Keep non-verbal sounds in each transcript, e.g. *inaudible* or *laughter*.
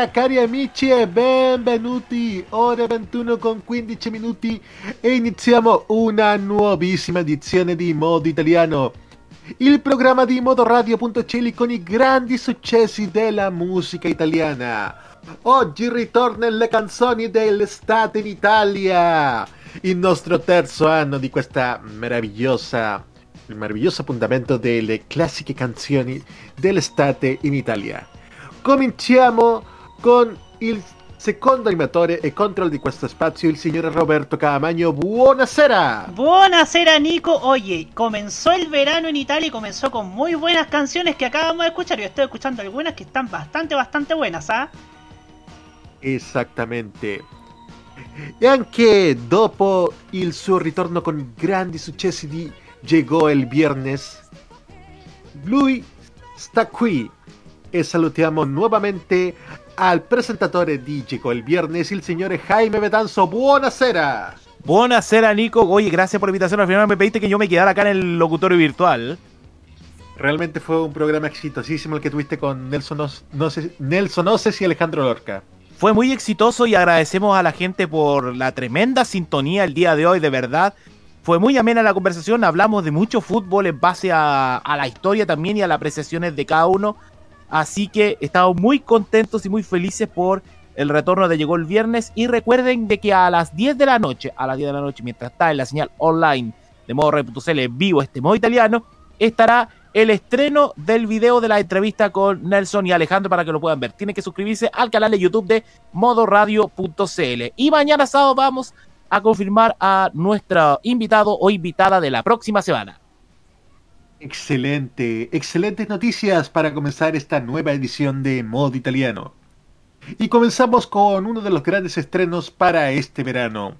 Buonasera cari amici e benvenuti, ore 21 con 15 minuti e iniziamo una nuovissima edizione di Modo Italiano, il programma di modoradio.celi con i grandi successi della musica italiana. Oggi ritornano le canzoni dell'estate in Italia, il nostro terzo anno di questa meravigliosa il meraviglioso appuntamento delle classiche canzoni dell'estate in Italia. Cominciamo con il secondo animatore e control di questo spazio, il signor Roberto Camagno. Buonasera. Buonasera, Nico. Oye, comenzó el verano en Italia y comenzó con muy buenas canciones que acabamos de escuchar. Yo estoy escuchando algunas que están bastante, bastante buenas, ¿ah? Esattamente. E anche dopo il suo ritorno con grandi successi di Llegó el viernes, lui sta qui e salutiamo nuovamente al presentatore di Llegó el viernes, il signore Jaime Betanzo. Buonasera. Buonasera, Nico. Oye, gracias por la invitación. Al final me pediste que yo me quedara acá en el locutorio virtual. Realmente fue un programa exitosísimo el que tuviste con Nelson, sé, Nelson Oces y Alejandro Lorca. Fue muy exitoso y agradecemos a la gente por la tremenda sintonía el día de hoy, de verdad. Fue muy amena la conversación, hablamos de mucho fútbol en base a, a la historia también y a las apreciaciones de cada uno. Así que estamos muy contentos y muy felices por el retorno de Llegó el Viernes. Y recuerden de que a las 10 de la noche, a las 10 de la noche, mientras está en la señal online de modo en vivo este modo italiano, estará el estreno del video de la entrevista con Nelson y Alejandro para que lo puedan ver. Tienen que suscribirse al canal de YouTube de modoradio.cl. Y mañana sábado vamos a confirmar a nuestro invitado o invitada de la próxima semana. Excelente, excelentes noticias para comenzar esta nueva edición de Modo Italiano. Y comenzamos con uno de los grandes estrenos para este verano.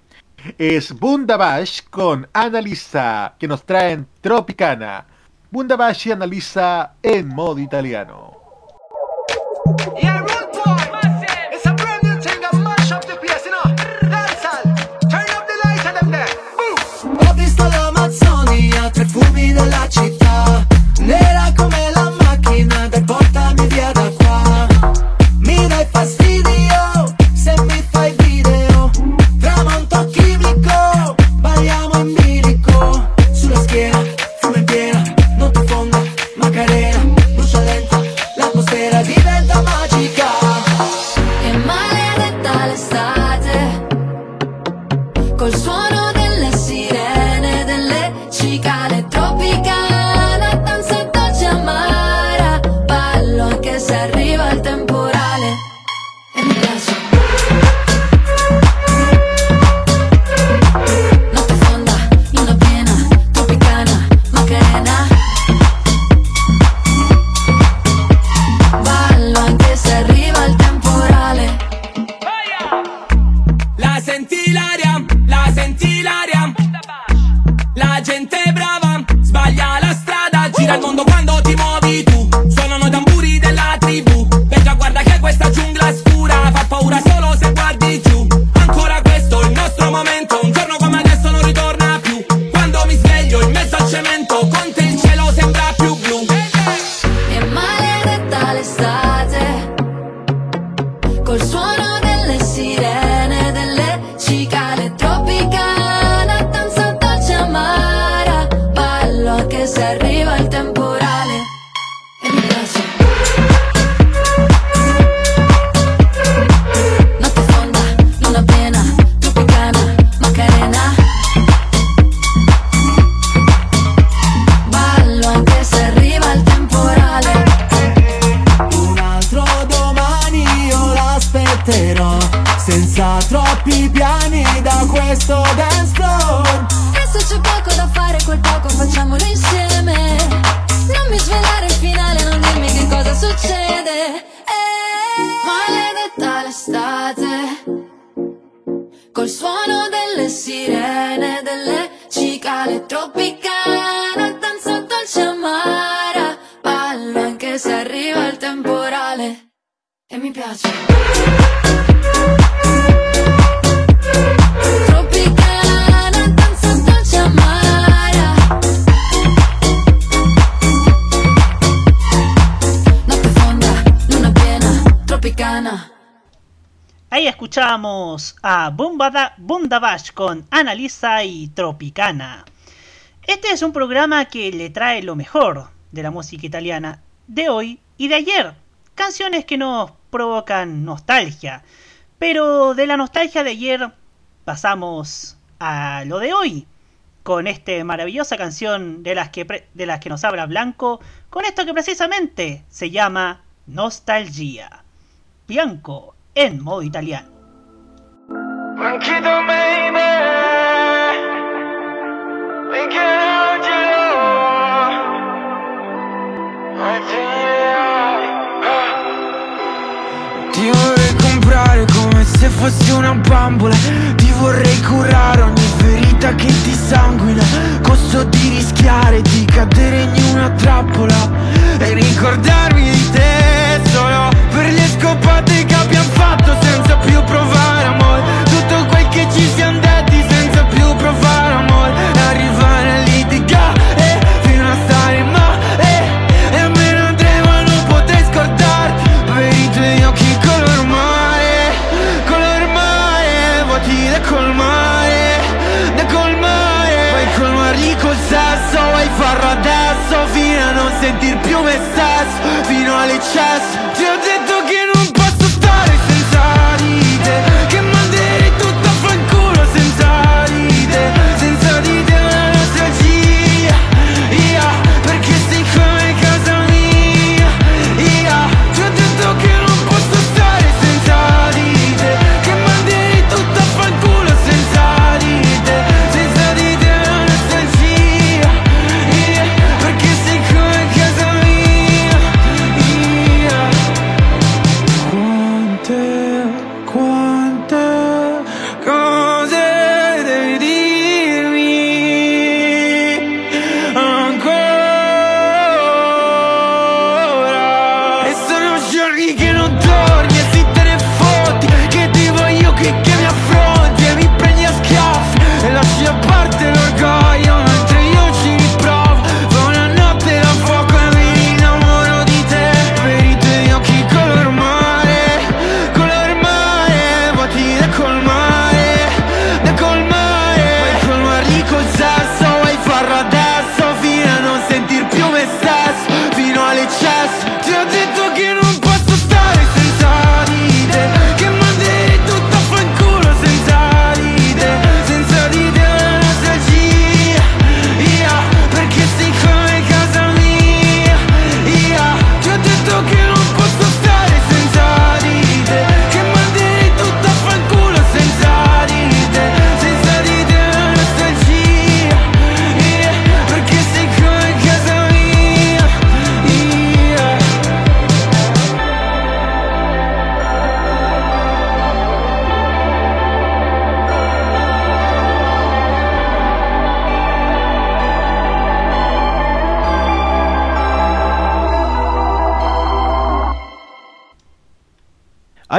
Es Bundabash con Analisa, que nos traen Tropicana. Bundabash y Analisa en modo italiano. Della città, Nella Ahí escuchamos a Bumbada- Bundabash con Analisa y Tropicana. Este es un programa que le trae lo mejor de la música italiana de hoy y de ayer. Canciones que nos provocan nostalgia. Pero de la nostalgia de ayer pasamos a lo de hoy. Con esta maravillosa canción de las, que de las que nos habla Blanco. Con esto que precisamente se llama Nostalgia. Bianco en modo italiano. Ti vorrei comprare come se fossi una bambola. Ti vorrei curare ogni ferita che ti sanguina. Costo di rischiare di cadere in una trappola E ricordarmi di te solo per le scopate che abbiamo fatto senza più provare amore. Tutto quel che ci siamo detti senza più provare amore. Arrivare a litigare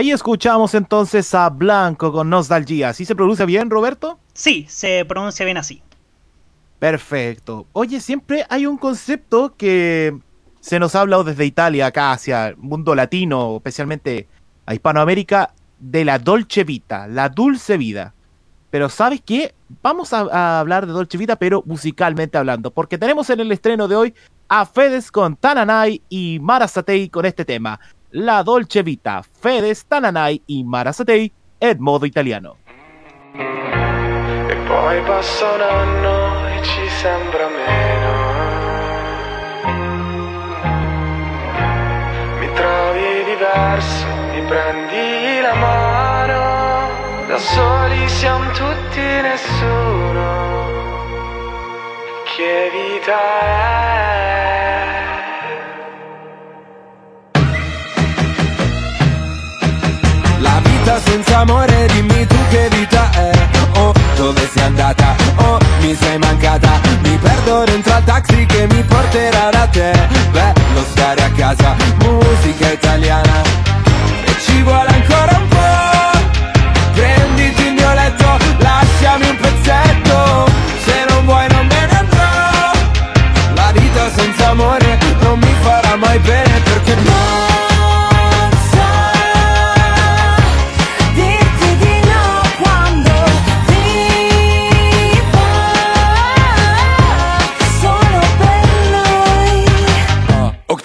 Ahí escuchamos entonces a Blanco con Nostalgia. ¿Sí se pronuncia bien, Roberto? Sí, se pronuncia bien así. Perfecto. Oye, siempre hay un concepto que se nos ha hablado desde Italia acá hacia el mundo latino, especialmente a Hispanoamérica, de la Dolce Vita, la dulce vida. Pero ¿sabes qué? Vamos a, a hablar de Dolce Vita, pero musicalmente hablando, porque tenemos en el estreno de hoy a Fedes con Tananai y Mara Satei con este tema. La Dolce Vita, Fedes, Tananai y Mara Satei en modo italiano. E poi passa un anno e ci sembra meno. Mi trovi diverso, mi prendi la mano Da soli siamo tutti nessuno. Che vita è? Vita senza amore, dimmi tu che vita è. Oh, dove sei andata? Oh, mi sei mancata. Mi perdo dentro al taxi che mi porterà da te. Bello stare a casa, musica italiana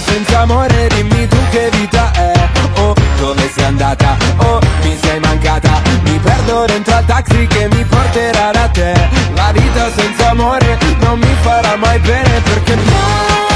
senza amore dimmi tu che vita è. Oh, dove sei andata? Oh, mi sei mancata. Mi perdo dentro al taxi che mi porterà da te. La vita senza amore non mi farà mai bene perché Non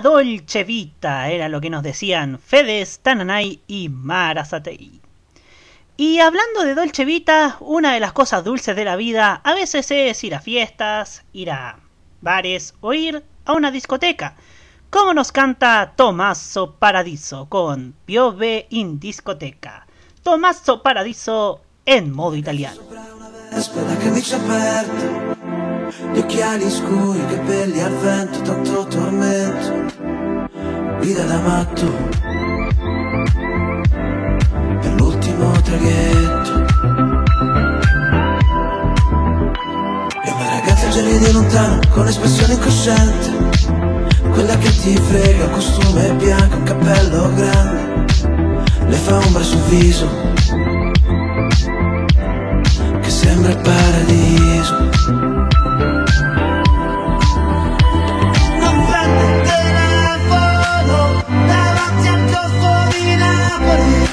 Dolce Vita era lo que nos decían Fedes, Tananay y Marazatei. Y hablando de Dolce Vita, una de las cosas dulces de la vida a veces es ir a fiestas, ir a bares o ir a una discoteca. Como nos canta Tommaso Paradiso con Piove in discoteca. Tommaso Paradiso en modo italiano. Gli occhiali scuri, i capelli al vento Tanto tormento. Guida da matto. Per l'ultimo traghetto. E una ragazza già di lontano Con espressione incosciente. Quella che ti frega Costume bianco, un cappello grande. Le fa ombra sul viso che sembra il paradiso. Napoli.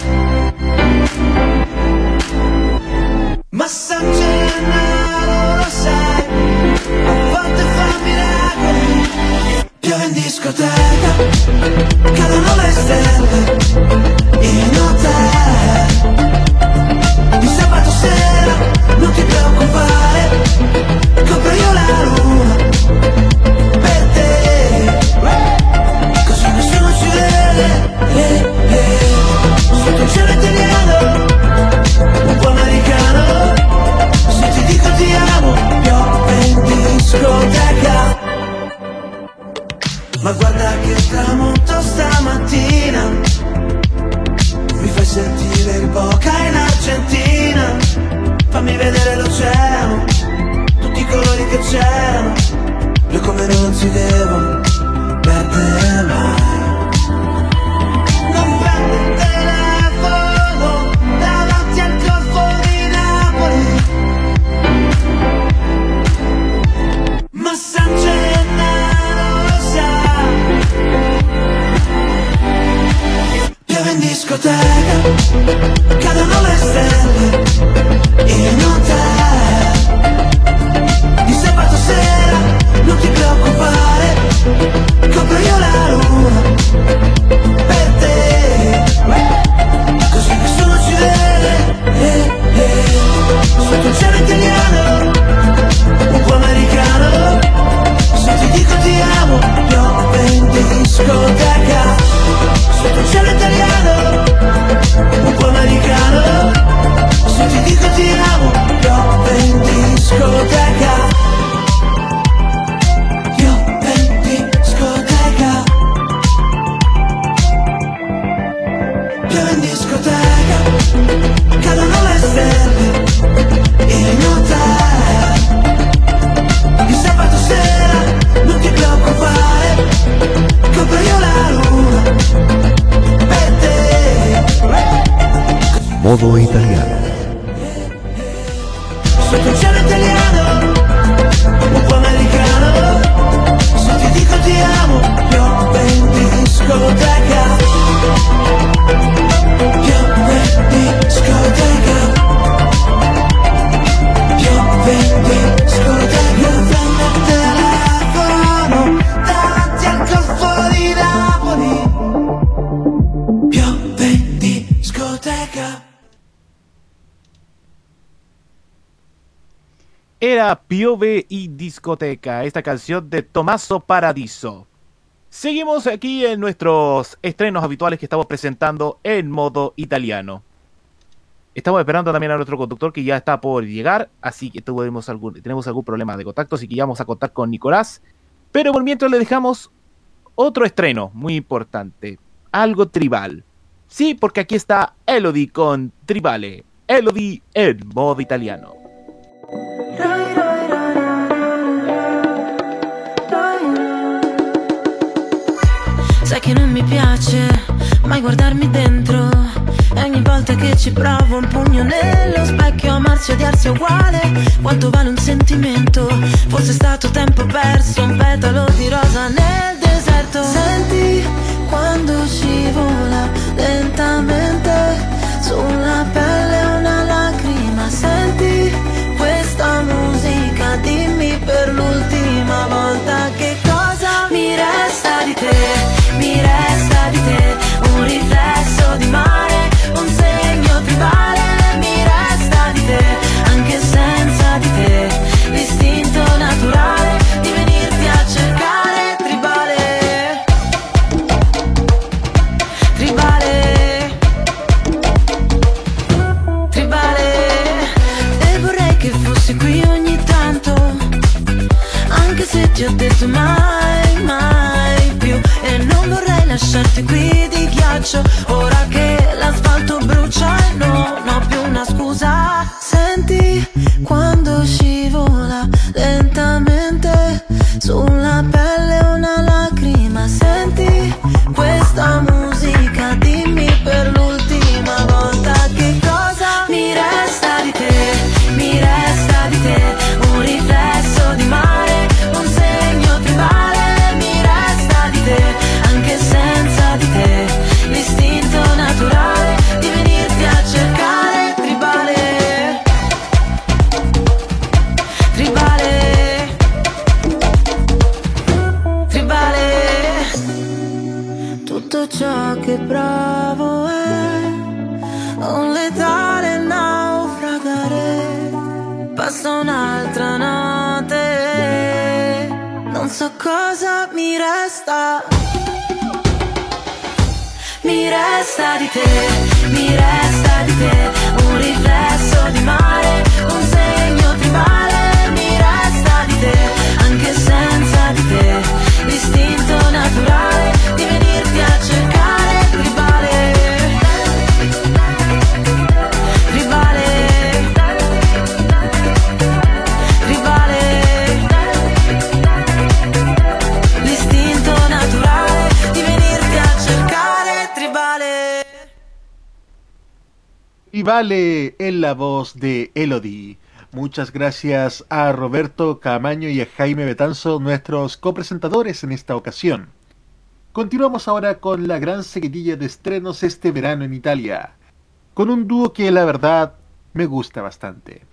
Ma San Gennaro lo sai, a volte fa miracoli. Piove in discoteca, cadono le stelle Ma guarda che tramonto stamattina. Mi fai sentire il Boca in Argentina. Fammi vedere l'oceano Tutti i colori che c'erano. Le come non si devono perdere mai Piove y Discoteca, esta canción de Tommaso Paradiso. Seguimos aquí en nuestros estrenos habituales que estamos presentando en modo italiano. Estamos esperando también a nuestro conductor que ya está por llegar, así que tenemos algún problema de contacto, así que ya vamos a contar con Nicolás. Pero por mientras le dejamos otro estreno muy importante, algo tribal. Sí, porque aquí está Elodie con Tribale. Elodie en modo italiano. Che non mi piace mai guardarmi dentro. E ogni volta che ci provo un pugno nello specchio Amarsi e odiarsi è uguale. Quanto vale un sentimento? Forse è stato tempo perso Un petalo di rosa nel deserto. Senti quando scivola lentamente Sulla pelle ti ho detto mai, mai più E non vorrei lasciarti qui di ghiaccio Ora che l'asfalto vale en la voz de Elodie. Muchas gracias a Roberto Camaño y a Jaime Betanzo, nuestros copresentadores en esta ocasión. Continuamos ahora con la gran seguidilla de estrenos este verano en Italia, con un dúo que la verdad me gusta bastante.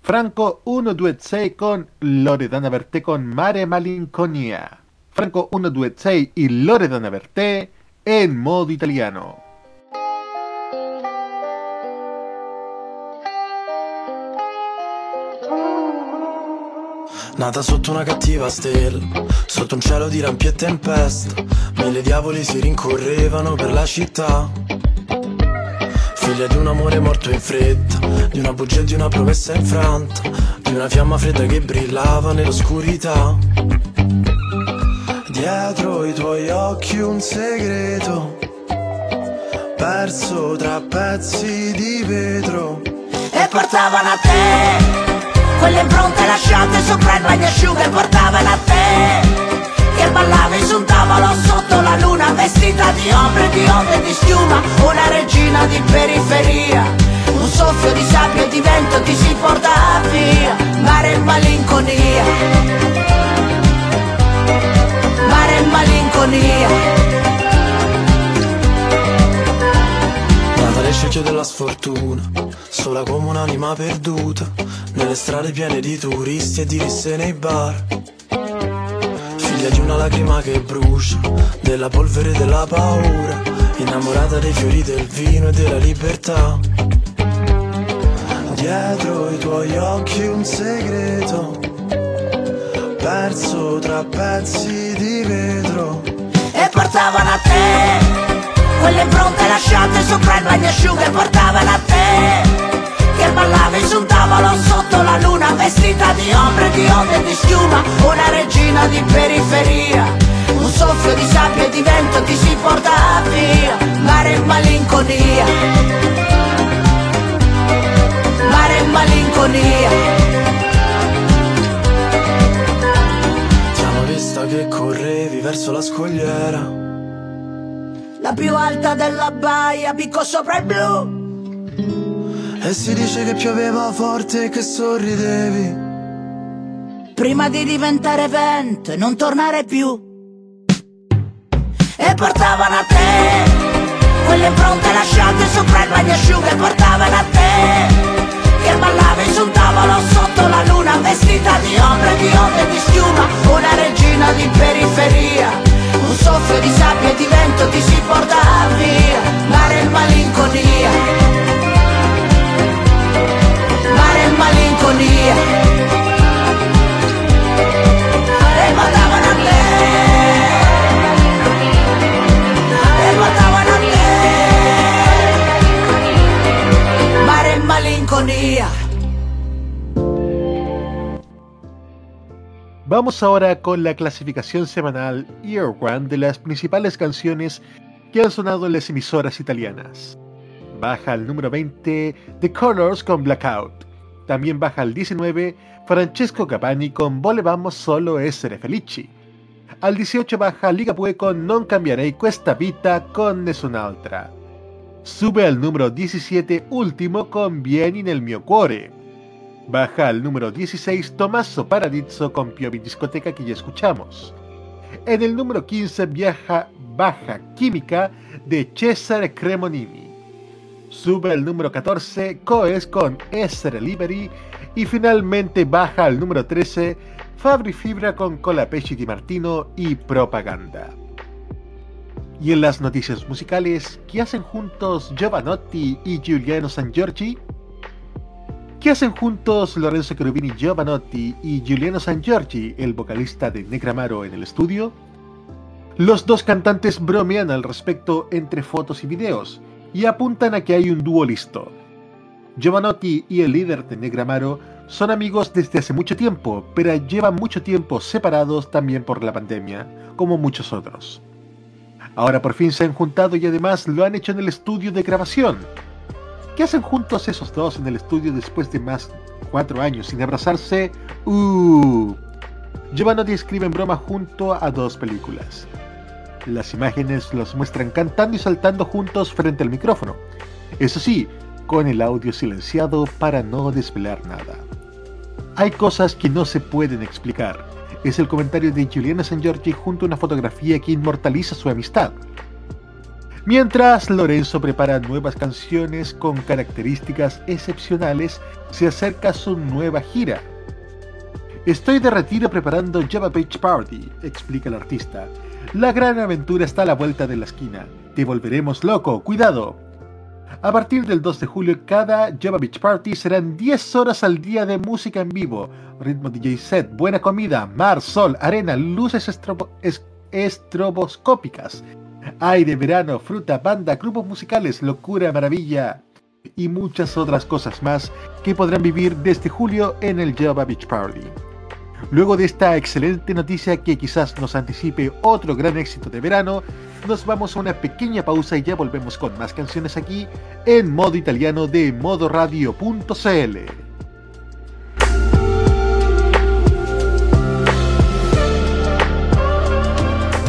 Franco 126 con Loredana Berté con Mare Malinconia. Franco 126 y Loredana Berté en modo italiano. Nata sotto una cattiva stella, sotto un cielo di lampi e tempesta, mille diavoli si rincorrevano per la città. Figlia di un amore morto in fretta, di una bugia e di una promessa infranta, di una fiamma fredda che brillava nell'oscurità. Dietro i tuoi occhi un segreto, perso tra pezzi di vetro. e portavano a te quelle impronte lasciate sopra il bagnasciuga e portavano a te che ballavi su un tavolo sotto la luna vestita di ombre, di onde, di schiuma una regina di periferia. Un soffio di sabbia e di vento ti si porta via Mare e malinconia. Mare e malinconia. Nata le scelte della sfortuna, sola come un'anima perduta, nelle strade piene di turisti e di risse nei bar. Figlia di una lacrima che brucia, della polvere e della paura, innamorata dei fiori del vino e della libertà. Dietro i tuoi occhi un segreto, perso tra pezzi di vetro. E portavano a te quelle impronte lasciate sopra il bagnasciuga e portavano a te che ballavi su un tavolo sotto la luna vestita di ombre, di onde e di schiuma una regina di periferia. Un soffio di sabbia e di vento ti si porta via mare e malinconia. Mare e malinconia. Ti hanno vista che correvi verso la scogliera. la più alta della baia picco sopra il blu E si dice che pioveva forte e che sorridevi. prima di diventare vento e non tornare più. E portavano a te quelle impronte lasciate sopra il bagnasciuga e portavano a te che ballavi su un tavolo sotto la luna vestita di ombre, di onde di schiuma, una regina di periferia. Un soffio di sabbia e di vento ti si porta via, mare e malinconia. Malinconia. E portavano a te E portavano a te Mare e malinconia Vamos ahora con la clasificación semanal Year One de las principales canciones que han sonado en las emisoras italianas. Baja al número 20 The Colors con Blackout. También baja al 19 Francesco Capani con Volevamo solo essere felici. Al 18 baja Ligabue con Non cambiarei questa vita con Nessun'altra. Sube al número 17 último con Vieni nel mio cuore. Baja al número 16 Tommaso Paradiso con Piovi Discoteca que ya escuchamos. En el número 15 viaja Baja Química de Cesare Cremonini. Sube al número 14 Coes con Essere Liberi y finalmente baja al número 13 Fabri Fibra con Colapesci Di Martino y Propaganda. Y en las noticias musicales, ¿qué hacen juntos Giovanotti y Giuliano San Giorgi? ¿Qué hacen juntos Lorenzo Cherubini Giovanotti y Giuliano San Giorgi, el vocalista de Negramaro en el estudio? Los dos cantantes bromean al respecto entre fotos y videos y apuntan a que hay un dúo listo. Giovanotti y el líder de Negramaro son amigos desde hace mucho tiempo, pero llevan mucho tiempo separados también por la pandemia, como muchos otros. Ahora por fin se han juntado y además lo han hecho en el estudio de grabación. ¿Qué hacen juntos esos dos en el estudio después de más cuatro años sin abrazarse? Uh. Giovanotti escribe en broma junto a dos películas. Las imágenes los muestran cantando y saltando juntos frente al micrófono. Eso sí, con el audio silenciado para no desvelar nada. Hay cosas que no se pueden explicar. Es el comentario de Giuliana San Giorgi junto a una fotografía que inmortaliza su amistad. Mientras Lorenzo prepara nuevas canciones con características excepcionales, se acerca su nueva gira. Estoy de retiro preparando Java Beach Party, explica el artista. La gran aventura está a la vuelta de la esquina. Te volveremos loco, cuidado. A partir del 2 de julio, cada Java Beach Party serán 10 horas al día de música en vivo, ritmo DJ set, buena comida, mar, sol, arena, luces estrobo- es- estroboscópicas, aire, verano, fruta, banda, grupos musicales, locura, maravilla y muchas otras cosas más que podrán vivir desde julio en el Java Beach Party. Luego de esta excelente noticia que quizás nos anticipe otro gran éxito de verano, nos vamos a una pequeña pausa y ya volvemos con más canciones aquí en modo italiano de modoradio.cl.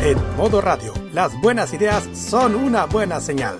En modo radio, las buenas ideas son una buena señal.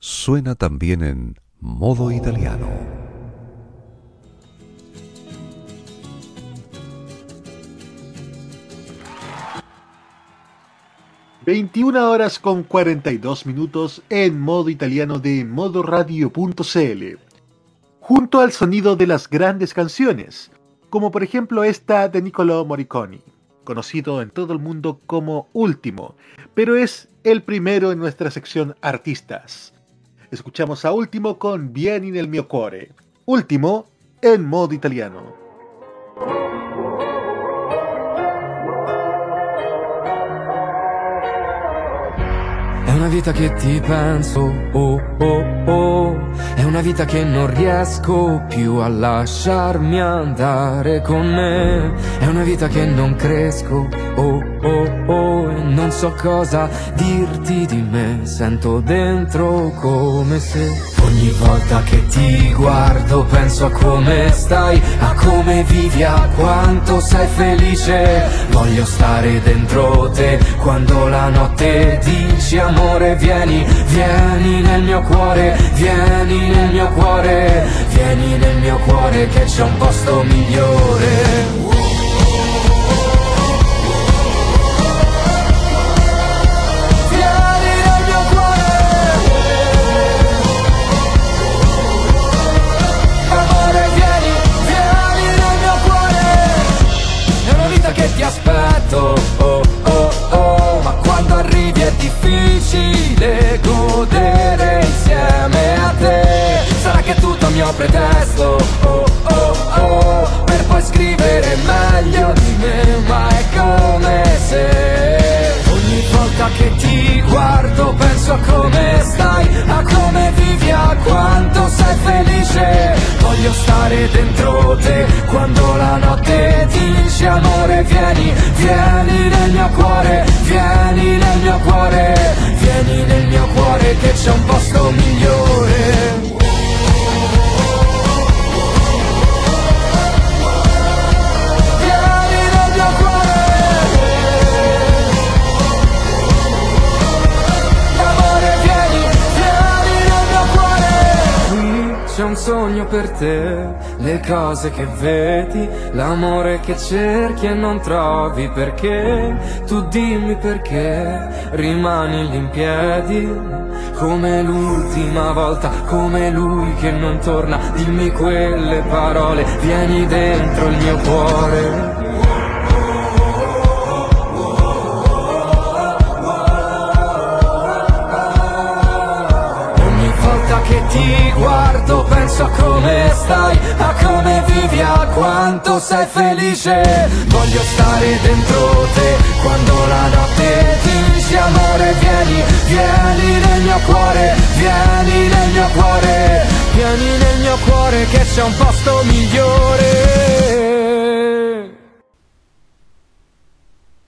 suena también en modo italiano. ...21 horas con 42 minutos en modo italiano de modoradio.cl... ...junto al sonido de las grandes canciones... ...como por ejemplo esta de Niccolò Morricone... ...conocido en todo el mundo como Último... ...pero es el primero en nuestra sección Artistas... Escuchamos a Último con Vieni nel mio cuore. Último en modo italiano. Una vita che ti penso, oh oh oh, è una vita che non riesco più a lasciarmi andare con me, è una vita che non cresco, oh oh oh, e non so cosa dirti di me, sento dentro come se ogni volta che ti guardo penso a come stai, a come vivi, a quanto sei felice, voglio stare dentro te quando la notte dici amore vieni, vieni nel mio cuore, vieni nel mio cuore, vieni nel mio cuore che c'è un posto migliore. Vieni nel mio difficile godere insieme a te. Sarà che tutto mio pretesto, oh oh oh Per poi scrivere meglio di me Ma è come se volta che ti guardo penso a come stai, a come vivi, a quanto sei felice. Voglio stare dentro te quando la notte dici amore vieni, vieni nel mio cuore, vieni nel mio cuore, vieni nel mio cuore che c'è un posto migliore. Sogno per te, le cose che vedi, l'amore che cerchi e non trovi perché Tu dimmi perché rimani lì in piedi come l'ultima volta, come lui che non torna, dimmi quelle parole, vieni dentro il mio cuore. Ogni volta che ti guardo penso a come stai, a come vivi, a quanto sei felice. Voglio stare dentro te quando la notte dici amore vieni, vieni nel mio cuore, vieni nel mio cuore, vieni nel mio cuore che c'è un posto migliore.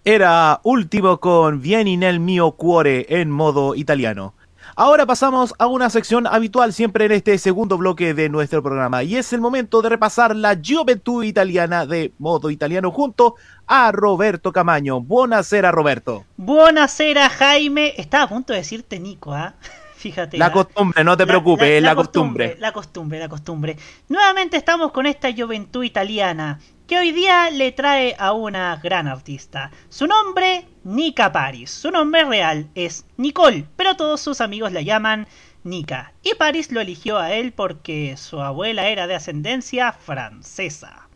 Era último con Vieni nel mio cuore en modo italiano. Ahora pasamos a una sección habitual siempre en este segundo bloque de nuestro programa y es el momento de repasar la juventud italiana de modo italiano junto a Roberto Camaño. Buonasera Roberto. Buonasera Jaime. Estaba a punto de decirte Nico, ¿ah? *laughs* Fíjate. La ¿ah? costumbre, no te preocupes, es la costumbre. La costumbre, la costumbre. Nuevamente estamos con esta juventud italiana que hoy día le trae a una gran artista. Su nombre, Nica Paris. Su nombre real es Nicole, pero todos sus amigos la llaman Nika, y Paris lo eligió a él porque su abuela era de ascendencia francesa.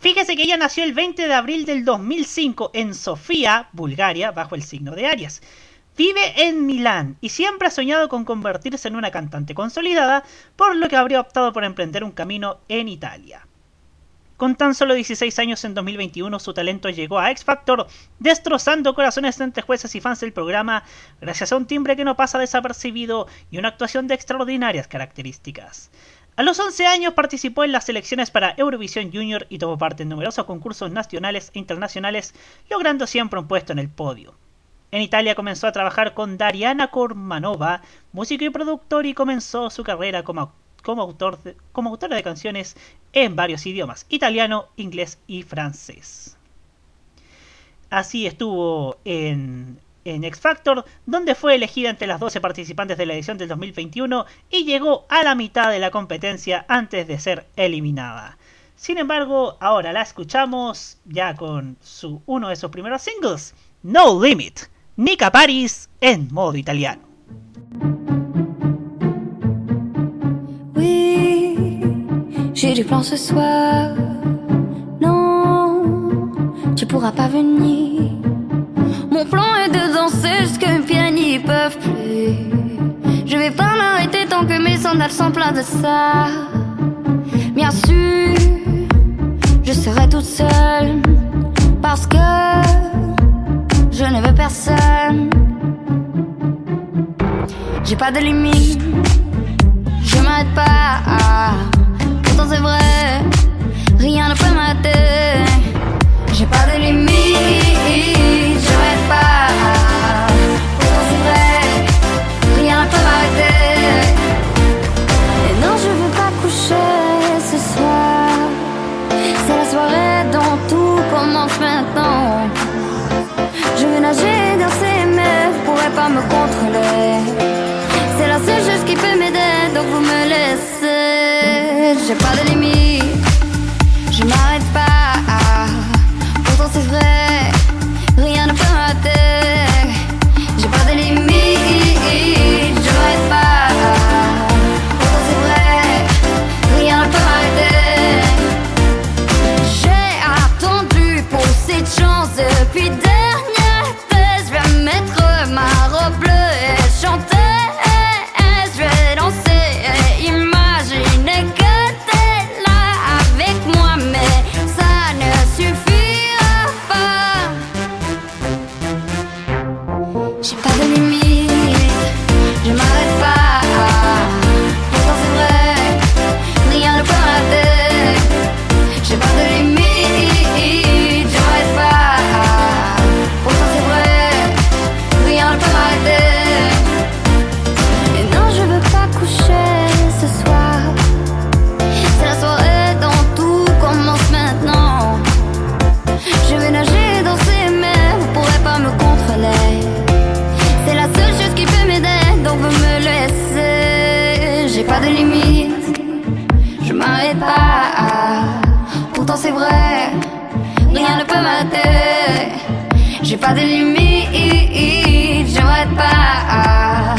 Fíjese que ella nació el 20 de abril del 2005 en Sofía, Bulgaria, bajo el signo de Aries. Vive en Milán y siempre ha soñado con convertirse en una cantante consolidada, por lo que habría optado por emprender un camino en Italia. Con tan solo 16 años en 2021, su talento llegó a X Factor, destrozando corazones entre jueces y fans del programa gracias a un timbre que no pasa desapercibido y una actuación de extraordinarias características. A los 11 años participó en las selecciones para Eurovisión Junior y tomó parte en numerosos concursos nacionales e internacionales, logrando siempre un puesto en el podio. En Italia comenzó a trabajar con Dariana Kormanova, músico y productor, y comenzó su carrera como, como, autor de, autora de canciones en varios idiomas, italiano, inglés y francés. Así estuvo en en X Factor, donde fue elegida entre las 12 participantes de la edición del 2021 y llegó a la mitad de la competencia antes de ser eliminada. Sin embargo, ahora la escuchamos ya con su, uno de sus primeros singles, No Limit, Nika Paris en modo italiano. J'ai du plan ce soir. Non, tu pourras pas venir. Mon plan est de danser jusque mes pieds n'y peuvent plus. Je vais pas m'arrêter tant que mes sandales sont pleines de ça. Bien sûr, je serai toute seule parce que je ne veux personne. J'ai pas de limite, je m'arrête pas. Pourtant c'est vrai, rien ne peut m'arrêter. J'ai pas de limite, je m'arrête pas. Pourtant c'est vrai, rien ne peut m'arrêter. Et non, je veux pas coucher ce soir. C'est la soirée dont tout commence maintenant. Je veux nager, danser, mais vous pourrez pas me contrôler. J'ai pas de limite, je m'arrête pas de limite, je m'arrête pas. Pourtant c'est vrai, rien ne peut m'arrêter. J'ai pas de limite, je m'arrête pas.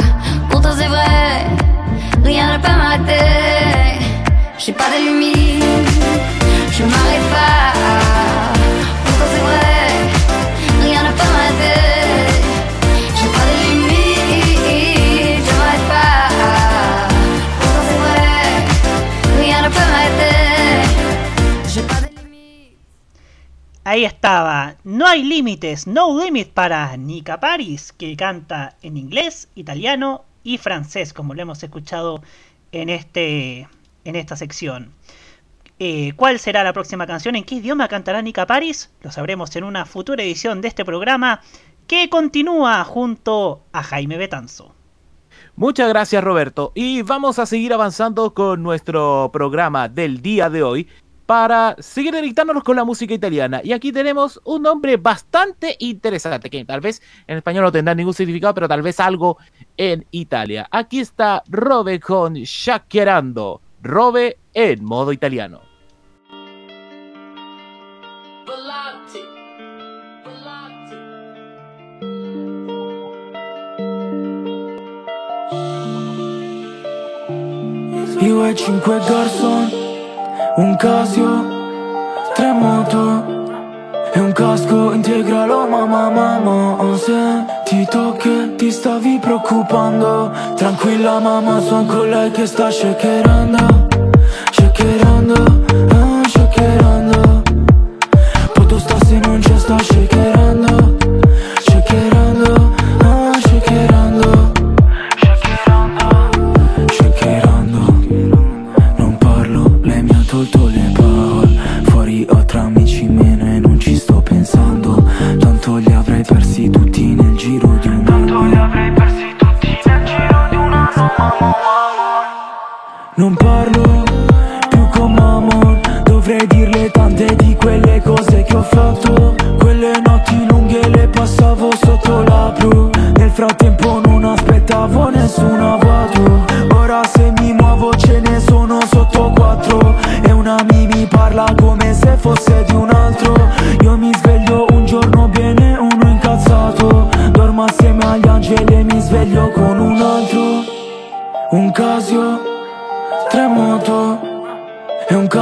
Pourtant c'est vrai, rien ne peut m'arrêter. J'ai pas de limite, je m'arrête pas. Ahí estaba, no hay límites, no limit para Nika Paris, que canta en inglés, italiano y francés, como lo hemos escuchado en, este, en esta sección. Eh, ¿Cuál será la próxima canción? ¿En qué idioma cantará Nika Paris? Lo sabremos en una futura edición de este programa que continúa junto a Jaime Betanzo. Muchas gracias Roberto y vamos a seguir avanzando con nuestro programa del día de hoy para seguir deleitándonos con la música italiana. Y aquí tenemos un nombre bastante interesante, que tal vez en español no tendrá ningún significado, pero tal vez algo en Italia. Aquí está Robe con Shakkerando. Robe en modo italiano. Io e cinque garçon Un Casio Tre moto E un casco integralo mamma mamma sentito che ti stavi preoccupando. Tranquilla mamma son con lei che sta shakerando Shakerando Non parlo più con Mamon Dovrei dirle tante di quelle cose che ho fatto. Quelle notti lunghe le passavo sotto la blu. Nel frattempo non aspettavo nessuna auto Ora se mi muovo ce ne sono sotto quattro. E una mi mi parla come se fosse di un altro. Io mi sveglio un giorno bene, uno incazzato. Dormo assieme agli angeli e mi sveglio con un altro. Un Casio,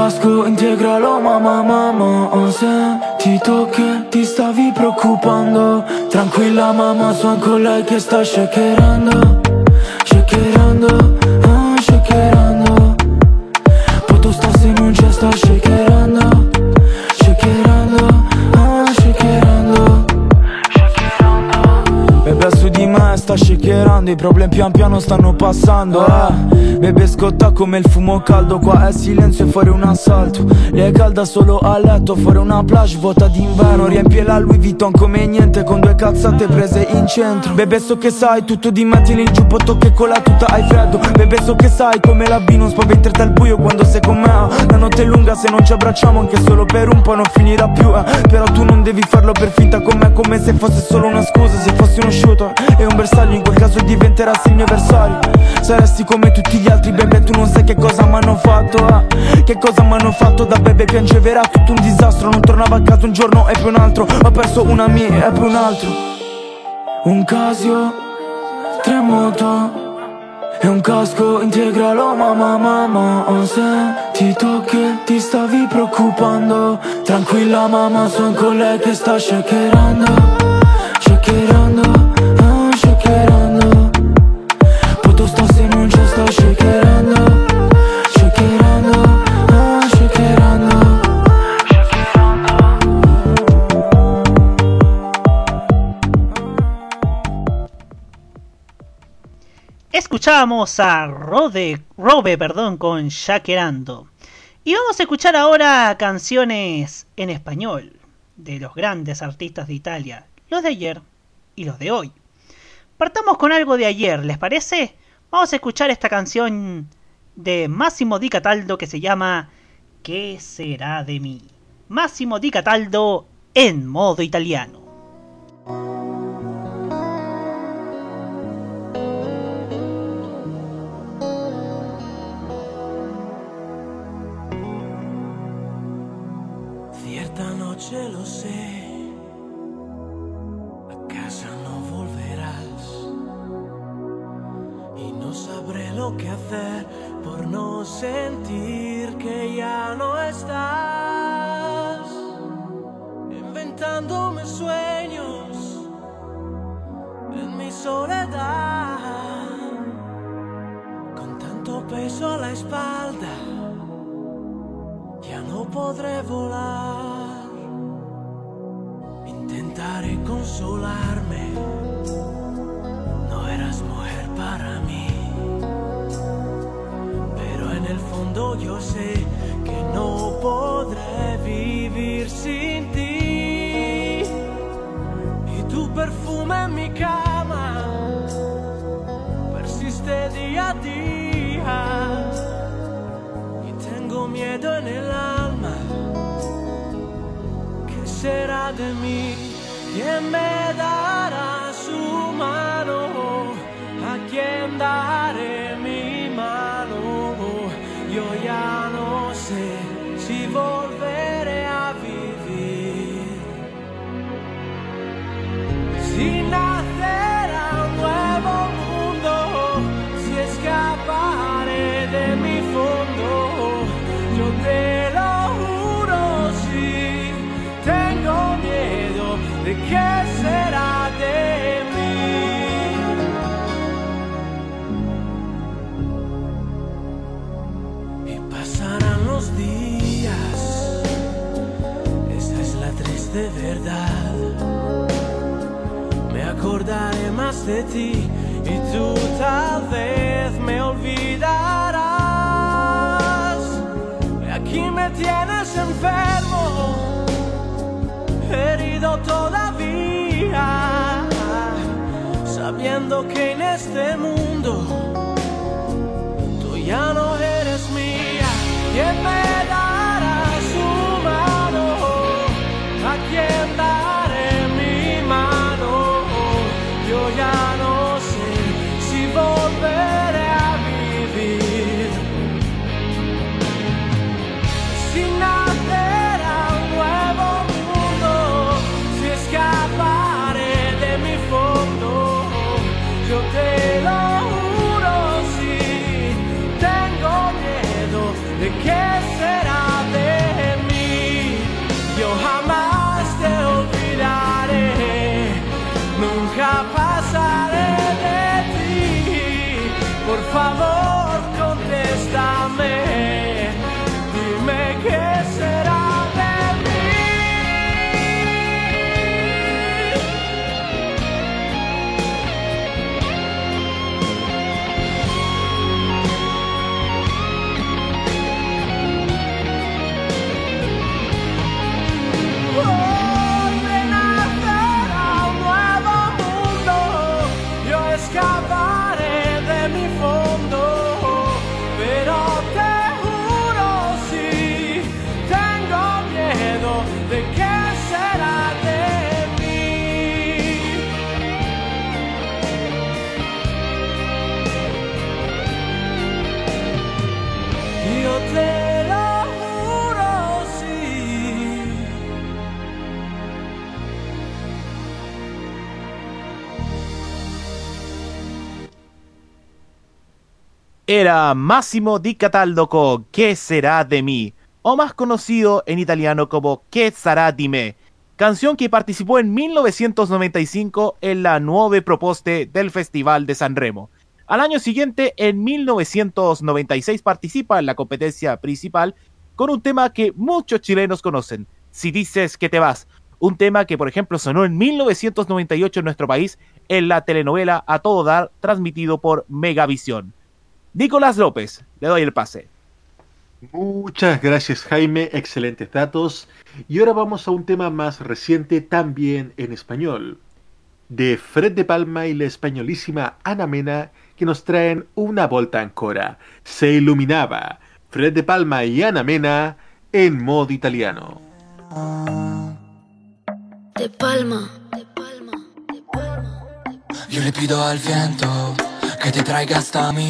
casco integralo mamma mamma Ho sentito che ti stavi preoccupando. Tranquilla mamma son con lei che sta shakerando Shakerando, ah shakerando. Poto sta se non c'è sta shakerando sta shakerando I problemi pian piano stanno passando eh. Bebe scotta come il fumo caldo Qua è silenzio e fuori un assalto Lei è calda solo a letto Fuori una plage vuota d'inverno Riempie la Louis Vuitton come niente Con due cazzate prese in centro Bebe so che sai tutto di me Tieni il giubbotto che con la tuta hai freddo Bebe so che sai come la B Non spaventerti al buio quando sei con me eh. La notte è lunga se non ci abbracciamo Anche solo per un po' non finirà più eh. Però tu non devi farlo per finta con me Come se fosse solo una scusa Se fossi uno shooter e un bersaglio In quel caso diventerassi il mio avversario. Saresti come tutti gli altri bebe Tu non sai che cosa m'hanno fatto eh. Che cosa m'hanno fatto da bebe Piangeva era tutto un disastro Non tornavo a casa un giorno e poi un altro. Ho perso una mia e poi un altro. Un Casio Tre moto e un casco integralo mamma mamma Ho sentito che ti stavi preoccupando. Tranquilla mamma son con lei che sta Shakerando, Shakerando, ah Escuchábamos a Rode, Robe perdón, con Shakerando. Y vamos a escuchar ahora canciones en español de los grandes artistas de Italia, los de ayer y los de hoy. Partamos con algo de ayer, ¿les parece? Vamos a escuchar esta canción de Massimo Di Cataldo que se llama ¿Qué será de mí? Massimo Di Cataldo en modo italiano. Cierta noche lo sabré lo que hacer por no sentir que ya no estás. Inventándome sueños en mi soledad, con tanto peso a la espalda ya no podré volar. Intentaré consolarme. Fondo yo sé que no podré vivir sin ti. Y tu perfume en mi cama persiste día a día y tengo miedo en el alma. ¿Qué será de mí? ¿Quién me dará su mano? ¿A quién daré de ti y tú tal vez me olvidarás. Aquí me tienes enfermo, herido todavía, sabiendo que en este mundo Era Massimo Di Cataldo con ¿Qué será de mí? O más conocido en italiano como ¿Qué sarà di me? Canción que participó en 1995 en la Nuove Proposte del Festival de San Remo. Al año siguiente, en 1996, participa en la competencia principal con un tema que muchos chilenos conocen, Si dices que te vas. Un tema que, por ejemplo, sonó en 1998 en nuestro país en la telenovela A Todo Dar, transmitido por Megavisión. Nicolás López, le doy el pase. Muchas gracias Jaime, excelentes datos. Y ahora vamos a un tema más reciente también en español. De Fred de Palma y la españolísima Ana Mena que nos traen una volta ancora. Se iluminaba. Fred de Palma y Ana Mena en modo italiano. De palma. Yo le pido al viento que te traiga hasta mí.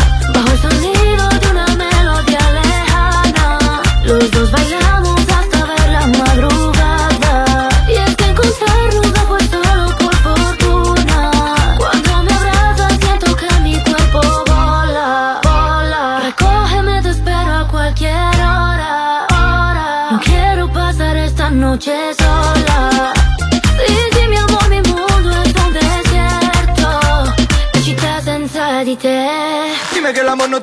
bajo el sonido de una melodía lejana. Los dos bailamos hasta ver la madrugada. Y es que encontrarnos no fue solo por fortuna. Cuando me abrazas siento que mi cuerpo vola, vola. Recógeme, te espero a cualquier hora, hora. No quiero pasar esta noche sola.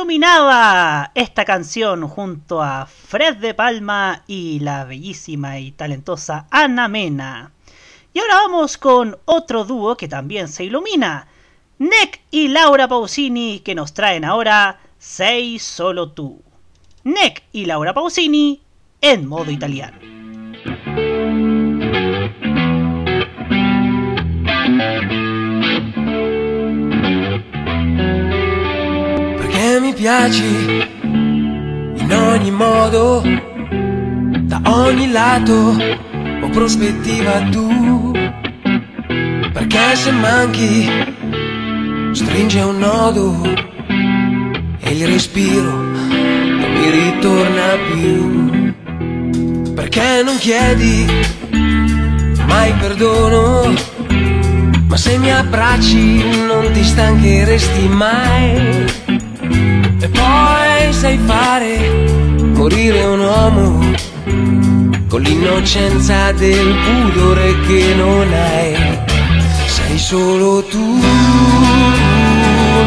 iluminaba esta canción junto a Fred de Palma y la bellísima y talentosa Ana Mena. Y ahora vamos con otro dúo que también se ilumina. Nick y Laura Pausini que nos traen ahora Sei solo tú. Nick y Laura Pausini en modo italiano. Piaci in ogni modo, da ogni lato o prospettiva tu. Perché se manchi, stringe un nodo e il respiro non mi ritorna più. Perché non chiedi mai perdono, ma se mi abbracci non ti stancheresti mai. E poi sai fare morire un uomo con l'innocenza del pudore che non hai. Sei solo tu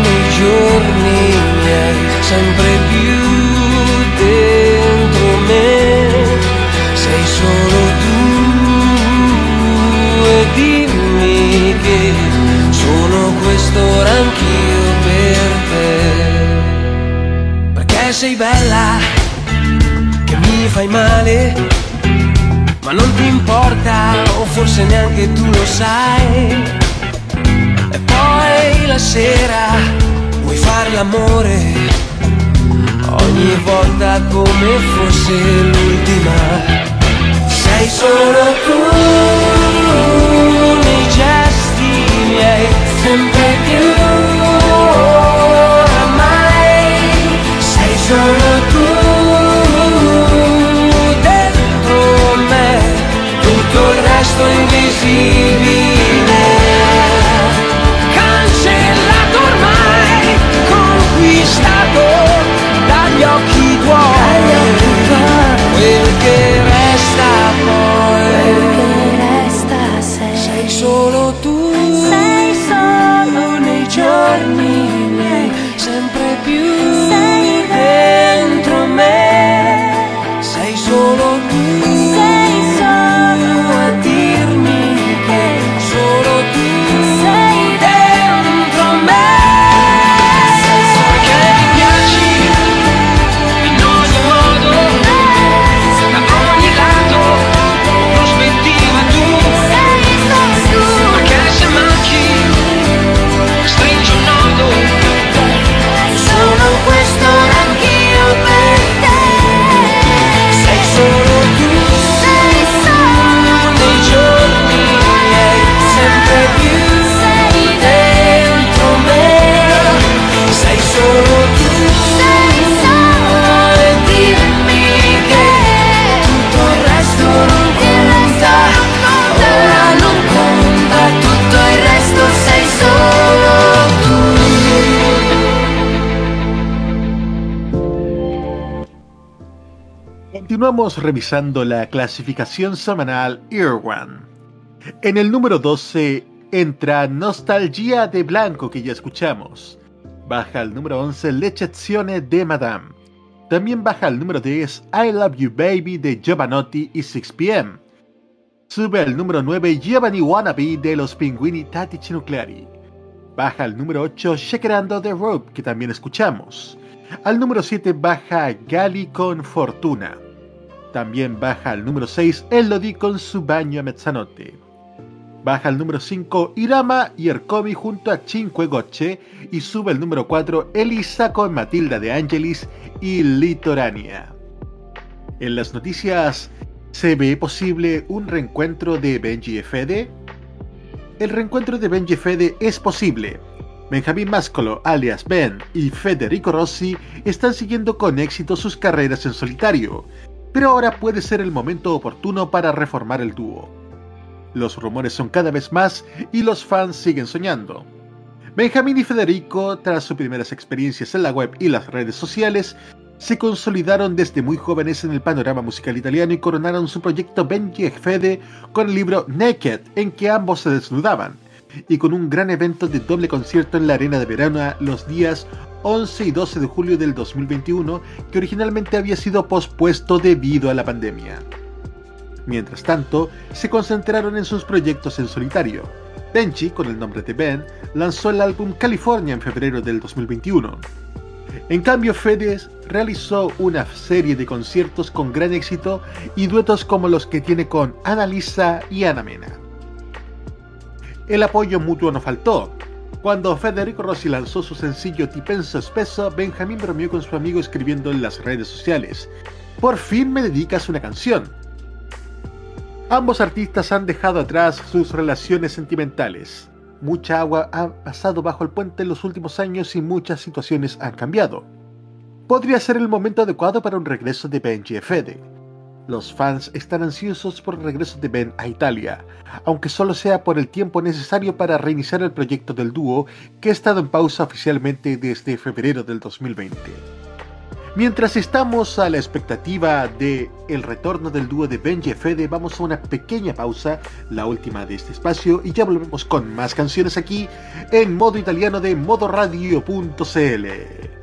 nei giorni miei, sempre più dentro me. Sei solo tu e dimmi che sono quest'ora anch'io sei bella, che mi fai male, ma non ti importa, o forse neanche tu lo sai. E poi la sera vuoi fare l'amore, ogni volta come fosse l'ultima. Sei solo tu nei gesti miei, sempre più solo tu dentro me, tutto il resto invisibile. Cancellato ormai, conquistato dagli occhi Continuamos revisando la clasificación semanal Earone. En el número 12 entra Nostalgia de Blanco que ya escuchamos. Baja al número 11 L'Eccezione de Madame. También baja al número 10 I Love You Baby de Giovanotti y 6pm. Sube al número 9 Giovanni Wannabe de los Pinguini Tattici Nucleari. Baja al número 8 Shakerando the Rope que también escuchamos. Al número 7 baja Gali con Fortuna. También baja al número 6 Elodie con su baño a mezzanotte. Baja al número 5 Irama y Ercomi junto a Cinque y sube al número 4 Elisa con Matilda de Angelis y Litorania. En las noticias, ¿se ve posible un reencuentro de Benji y Fede? El reencuentro de Benji y Fede es posible. Benjamín Mascolo, alias Ben, y Federico Rossi están siguiendo con éxito sus carreras en solitario, pero ahora puede ser el momento oportuno para reformar el dúo. Los rumores son cada vez más y los fans siguen soñando. Benjamín y Federico, tras sus primeras experiencias en la web y las redes sociales, se consolidaron desde muy jóvenes en el panorama musical italiano y coronaron su proyecto Benji e Fede con el libro Naked, en que ambos se desnudaban, y con un gran evento de doble concierto en la Arena de Verona los días 11 y 12 de julio del 2021, que originalmente había sido pospuesto debido a la pandemia. Mientras tanto, se concentraron en sus proyectos en solitario. Benji, con el nombre de Ben, lanzó el álbum California en febrero del 2021. En cambio, Fedes realizó una serie de conciertos con gran éxito y duetos como los que tiene con Annalisa y Ana Mena. El apoyo mutuo no faltó. Cuando Federico Rossi lanzó su sencillo Ti penso espeso, Benjamín bromeó con su amigo escribiendo en las redes sociales: Por fin me dedicas una canción. Ambos artistas han dejado atrás sus relaciones sentimentales. Mucha agua ha pasado bajo el puente en los últimos años y muchas situaciones han cambiado. Podría ser el momento adecuado para un regreso de Benji y Fede. Los fans están ansiosos por el regreso de Ben a Italia, aunque solo sea por el tiempo necesario para reiniciar el proyecto del dúo que ha estado en pausa oficialmente desde febrero del 2020. Mientras estamos a la expectativa de el retorno del dúo de Benji y Fede, vamos a una pequeña pausa, la última de este espacio, y ya volvemos con más canciones aquí en modo italiano de modoradio.cl.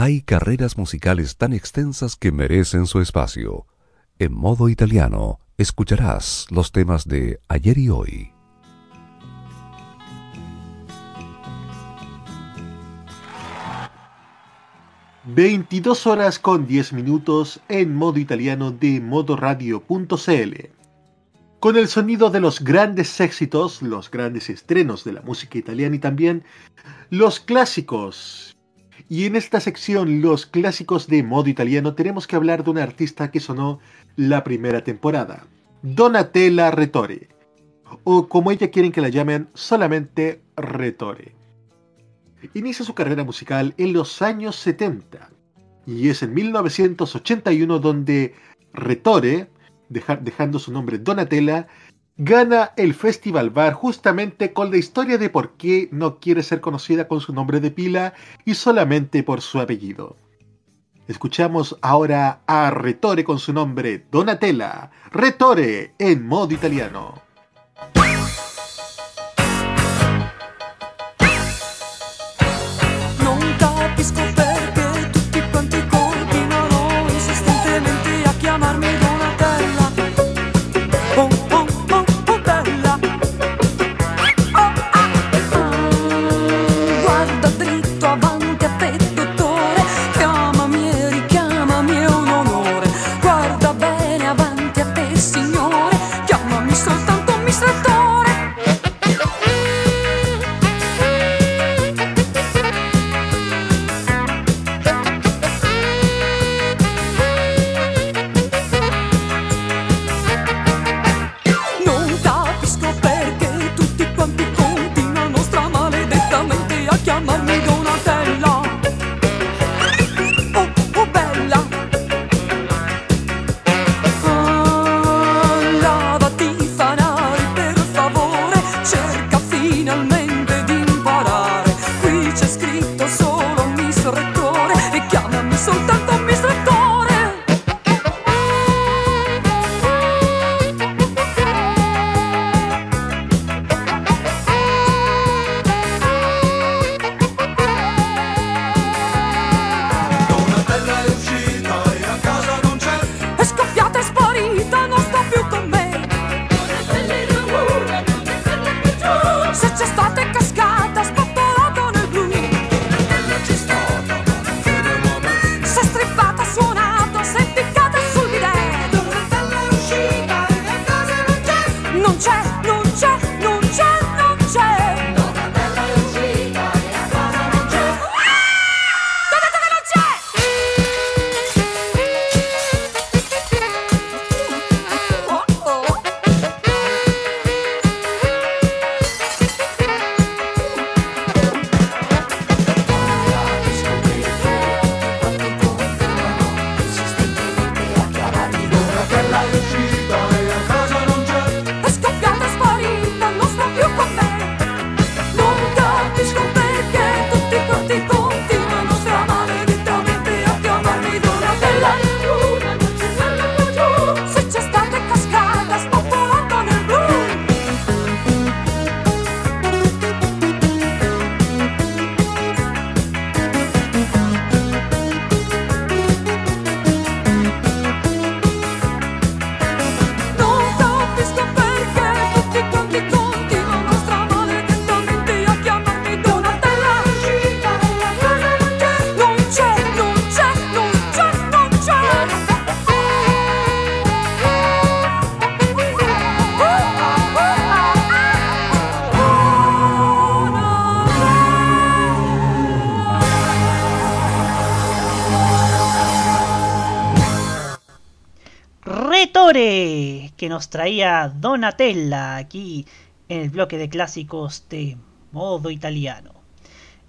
Hay carreras musicales tan extensas que merecen su espacio. En modo italiano, escucharás los temas de ayer y hoy. ...22 horas con 10 minutos en modo italiano de modoradio.cl. Con el sonido de los grandes éxitos, los grandes estrenos de la música italiana y también los clásicos. Y en esta sección, los clásicos de modo italiano, tenemos que hablar de una artista que sonó la primera temporada, Donatella Retore, o como ella quieren que la llamen, solamente Retore. Inicia su carrera musical en los años 70 y es en 1981 donde Retore, deja- dejando su nombre Donatella, gana el Festival Bar justamente con la historia de por qué no quiere ser conocida con su nombre de pila y solamente por su apellido. Escuchamos ahora a Retore con su nombre Donatella, Retore en modo italiano. Nos traía Donatella aquí en el bloque de clásicos de modo italiano.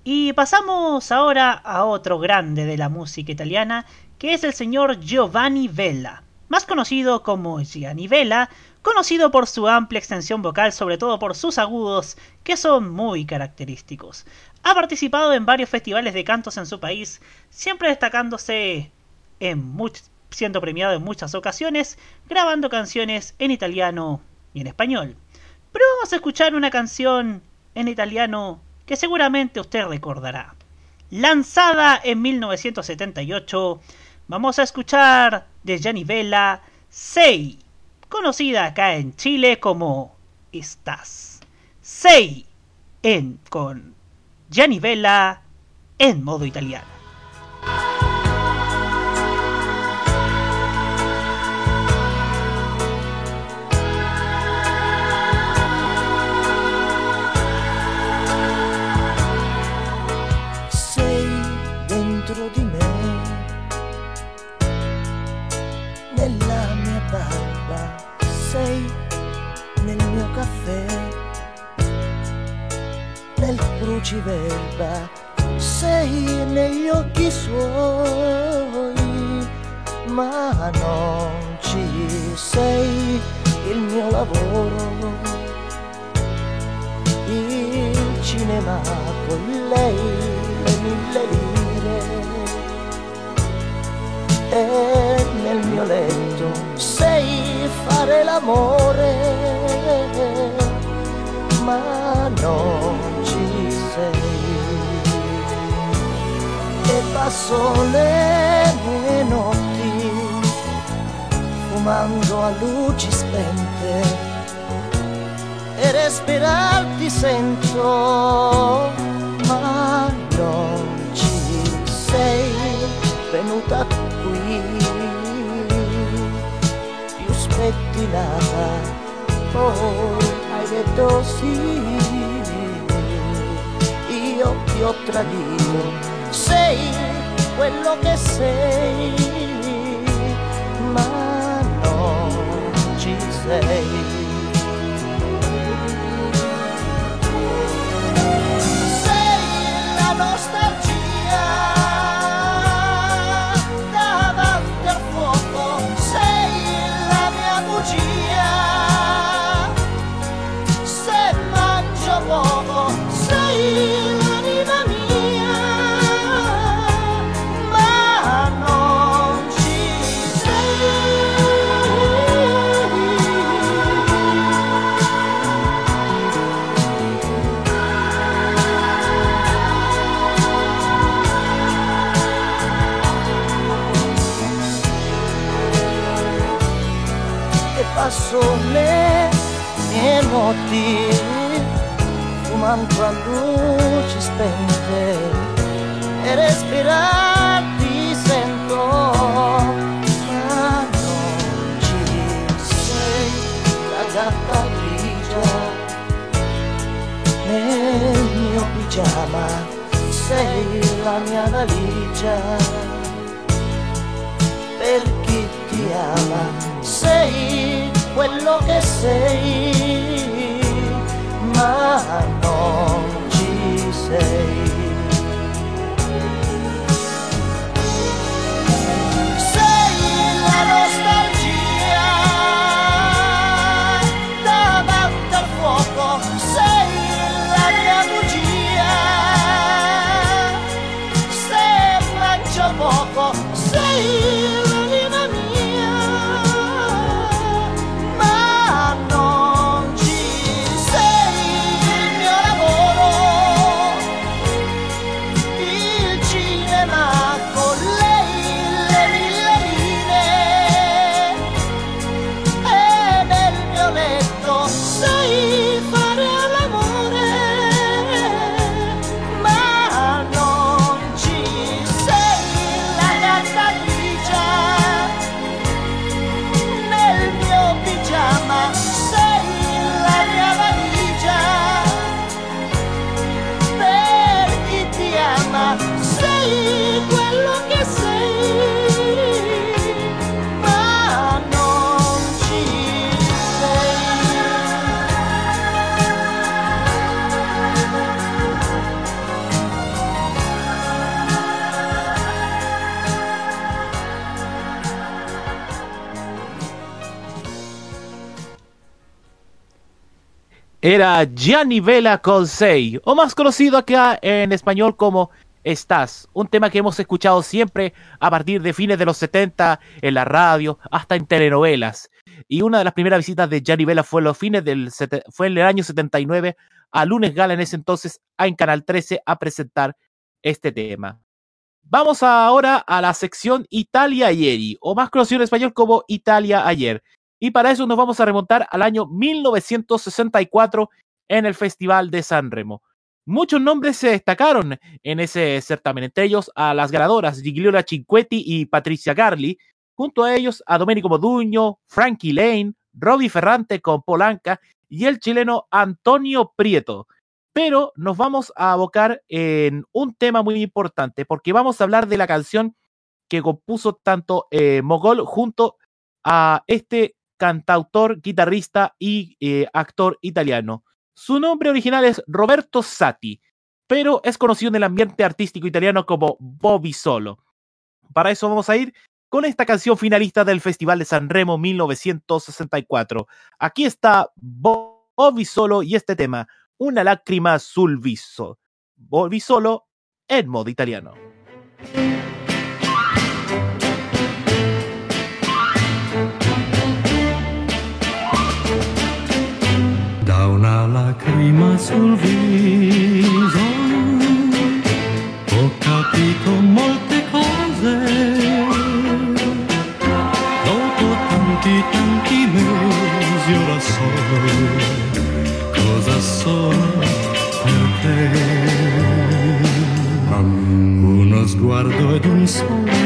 Y pasamos ahora a otro grande de la música italiana, que es el señor Giovanni Vella, más conocido como Gianni Vella, conocido por su amplia extensión vocal, sobre todo por sus agudos, que son muy característicos. Ha participado en varios festivales de cantos en su país, siempre destacándose en much- siendo premiado en muchas ocasiones, grabando canciones en italiano y en español. Pero vamos a escuchar una canción en italiano que seguramente usted recordará. Lanzada en 1978, vamos a escuchar de Gianni Vella Sei, conocida acá en Chile como Estás. Sei en con Gianni Vella en modo italiano. Nel cruciverba, sei negli occhi suoi, ma non ci sei il mio lavoro. Il cinema con lei le mille lire. E nel mio letto sei fare l'amore ma non ci passo le mie notti fumando a luci spente e respirarti sento, ma non ci sei venuta qui, più spettinata, poi hai detto sì, io ti ho tradito, sei quello che sei, ma non ci sei. Fumando a luci spente e respirarti sento ma non ci sei la gatta grigia nel mio pigiama sei la mia valigia. Per chi ti ama sei quello che sei say. Era Gianni Vela Consei, o más conocido acá en español como Estás, un tema que hemos escuchado siempre a partir de fines de los 70 en la radio, hasta en telenovelas. Y una de las primeras visitas de Gianni Vela fue, los fines del, fue en el año 79 a Lunes Gala en ese entonces en Canal 13 a presentar este tema. Vamos ahora a la sección Italia Ieri, o más conocido en español como Italia Ayer. Y para eso nos vamos a remontar al año 1964 en el Festival de San Remo. Muchos nombres se destacaron en ese certamen, entre ellos a las ganadoras Gigliola Cinquetti y Patricia Garli, junto a ellos a Domenico Moduño, Frankie Lane, Robbie Ferrante con Polanca y el chileno Antonio Prieto. Pero nos vamos a abocar en un tema muy importante, porque vamos a hablar de la canción que compuso tanto eh, Mogol junto a este cantautor, guitarrista y eh, actor italiano. Su nombre original es Roberto Sati, pero es conocido en el ambiente artístico italiano como Bobby Solo. Para eso vamos a ir con esta canción finalista del Festival de San Remo 1964. Aquí está Bo- Bobby Solo y este tema, Una lágrima sul viso. Bobby Solo en modo italiano. Lacrima sul viso. Ho capito molte cose dopo tanti tanti mesi ora so cosa sono per te. Uno sguardo ed un sorriso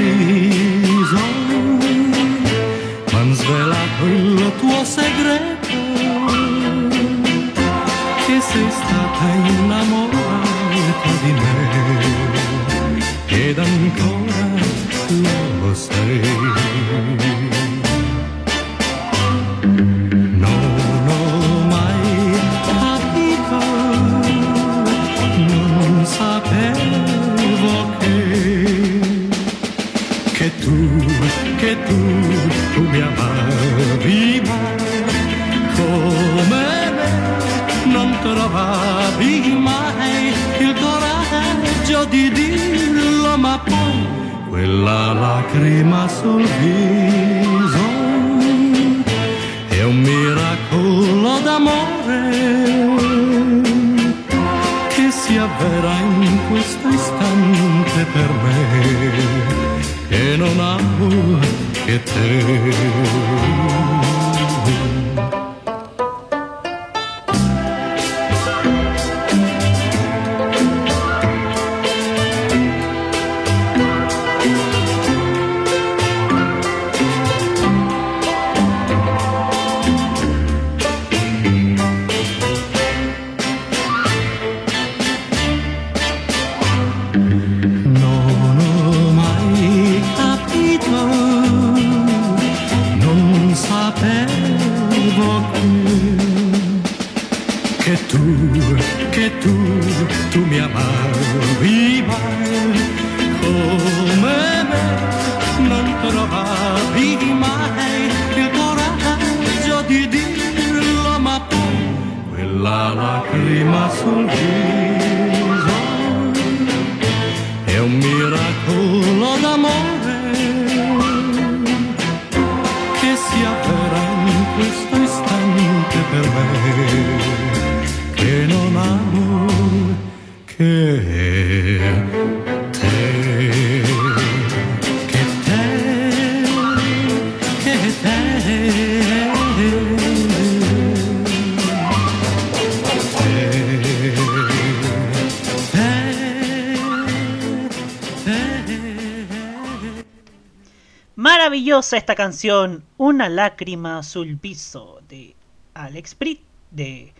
Esta canción, Una lágrima sul viso de Alex Britt, de,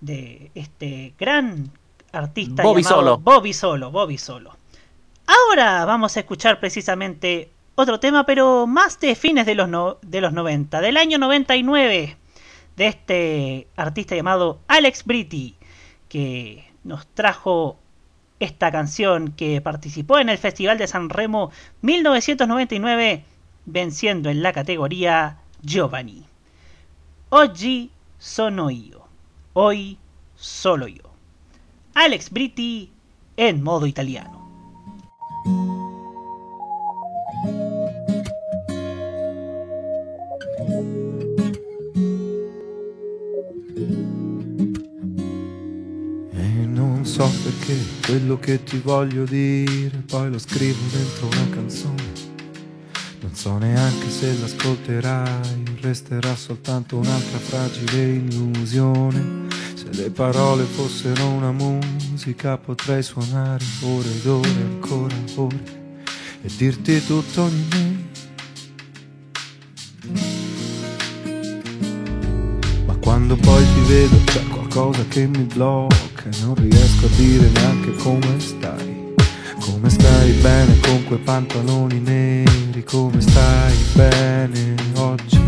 de este gran artista Bobby llamado Solo. Bobby Solo, Bobby Solo. Ahora vamos a escuchar precisamente otro tema, pero más de fines de los, no- de los 90, del año 99, de este artista llamado Alex Britti, que nos trajo esta canción que participó en el Festival de San Remo 1999, venciendo en la categoría Giovanni. Oggi sono io. Hoy solo yo. Alex Britti en modo italiano. E so perché quello che ti voglio dire poi lo scrivo dentro una canzone. Non so neanche se l'ascolterai, resterà soltanto un'altra fragile illusione. Se le parole fossero una musica potrei suonare ore ed ore, ancora ore e dirti tutto di me. Ma quando poi ti vedo c'è qualcosa che mi blocca e non riesco a dire neanche come stai. Come stai bene con quei pantaloni neri, come stai bene oggi.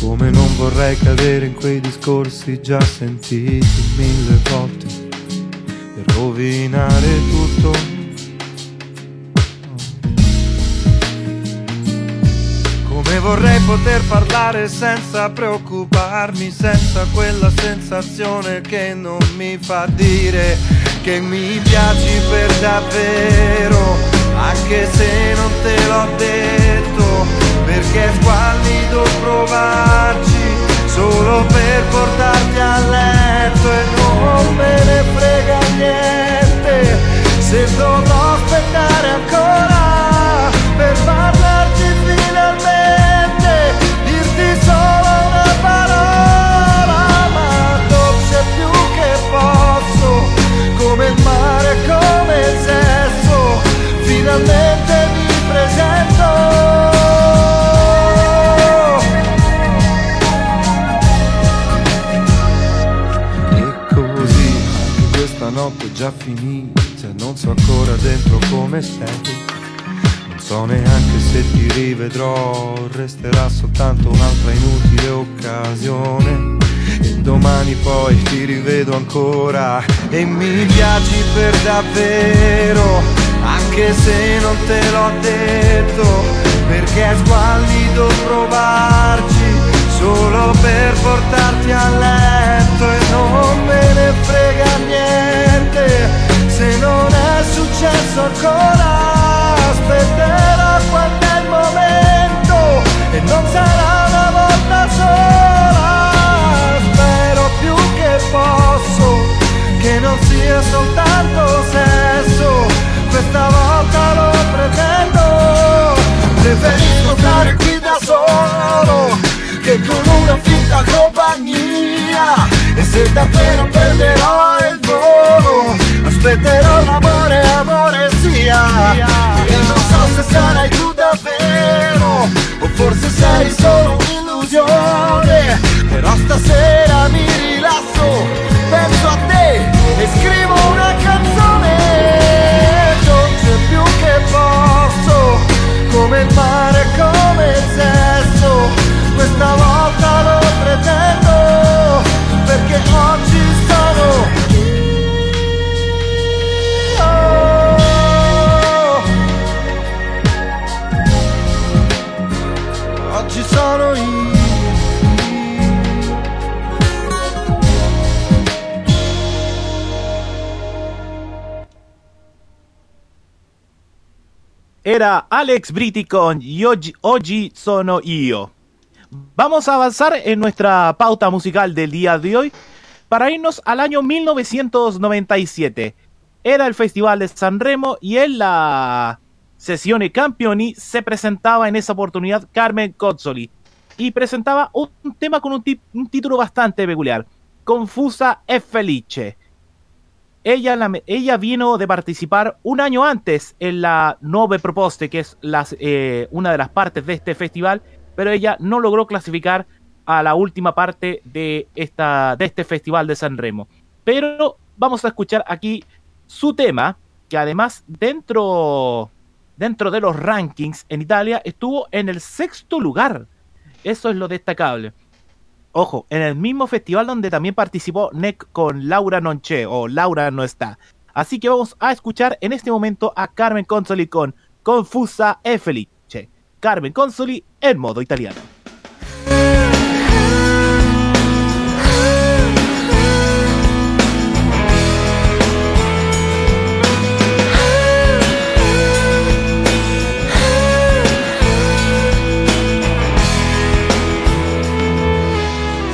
Come non vorrei cadere in quei discorsi già sentiti mille volte per rovinare tutto. Come vorrei poter parlare senza preoccuparmi, senza quella sensazione che non mi fa dire che mi piaci per davvero, anche se non te l'ho detto, perché è squallido provarci solo per portarti a letto e non me ne frega niente. Se dovrò aspettare ancora per parlarti finalmente, dirti solo una parola, ma dolce più che posso, come il mare, come il sesso, finalmente mi presento. E così anche questa notte è già finita, non so ancora dentro come stai. Non so neanche se ti rivedrò, resterà soltanto un'altra inutile occasione. Domani poi ti rivedo ancora. E mi piaci per davvero, anche se non te l'ho detto, perché è squallido provarci solo per portarti a letto e non me ne frega niente. Se non è successo ancora aspetterò quando è momento e non sarà una volta sola davvero perderò il volo. Aspetterò l'amore, amore sia e non so se sarai tu davvero o forse sei solo un'illusione. Però stasera mi rilasso penso a te e scrivo una canzone. Dolce più che posso come il mare, come il sesso. Questa volta lo pretendo perché oggi sono oggi sono io Era Alex Britti con oggi sono io. Vamos a avanzar en nuestra pauta musical del día de hoy para irnos al año 1997. Era el Festival de San Remo y en la sesión Campioni se presentaba en esa oportunidad Carmen Cozzoli y presentaba un tema con un, título bastante peculiar, Confusa e Felice. Ella, la- ella vino de participar un año antes en la Nove Proposte, que es eh, una de las partes de este festival, pero ella no logró clasificar a la última parte de, esta, de este festival de San Remo. Pero vamos a escuchar aquí su tema, que además dentro, dentro de los rankings en Italia estuvo en el sexto lugar. Eso es lo destacable. Ojo, en el mismo festival donde también participó Nick con Laura Nonche o Laura no está. Así que vamos a escuchar en este momento a Carmen Consoli con Confusa e Felice. Carmen Consoli en modo italiano.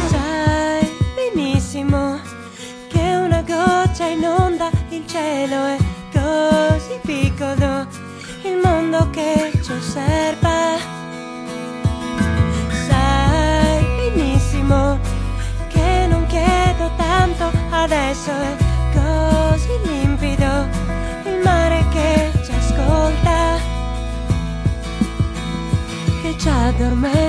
Sai benissimo che una goccia inonda il cielo è così piccolo, il mondo che c'è serve dormir.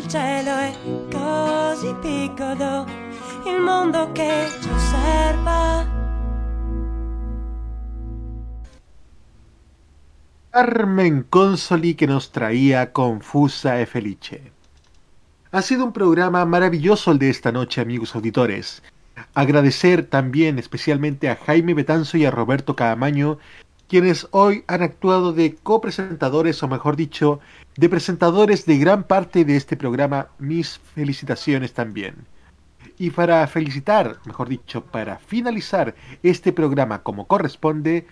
Il cielo è così piccolo il mondo che ci osserva Consoli que nos traía Confusa e Felice. Ha sido un programa maravilloso el de esta noche, amigos auditores. Agradecer también especialmente a Jaime Betanzo y a Roberto Caamaño, quienes hoy han actuado de copresentadores, o mejor dicho, de presentadores de gran parte de este programa. Mis felicitaciones también. Y para felicitar, mejor dicho, para finalizar este programa como corresponde,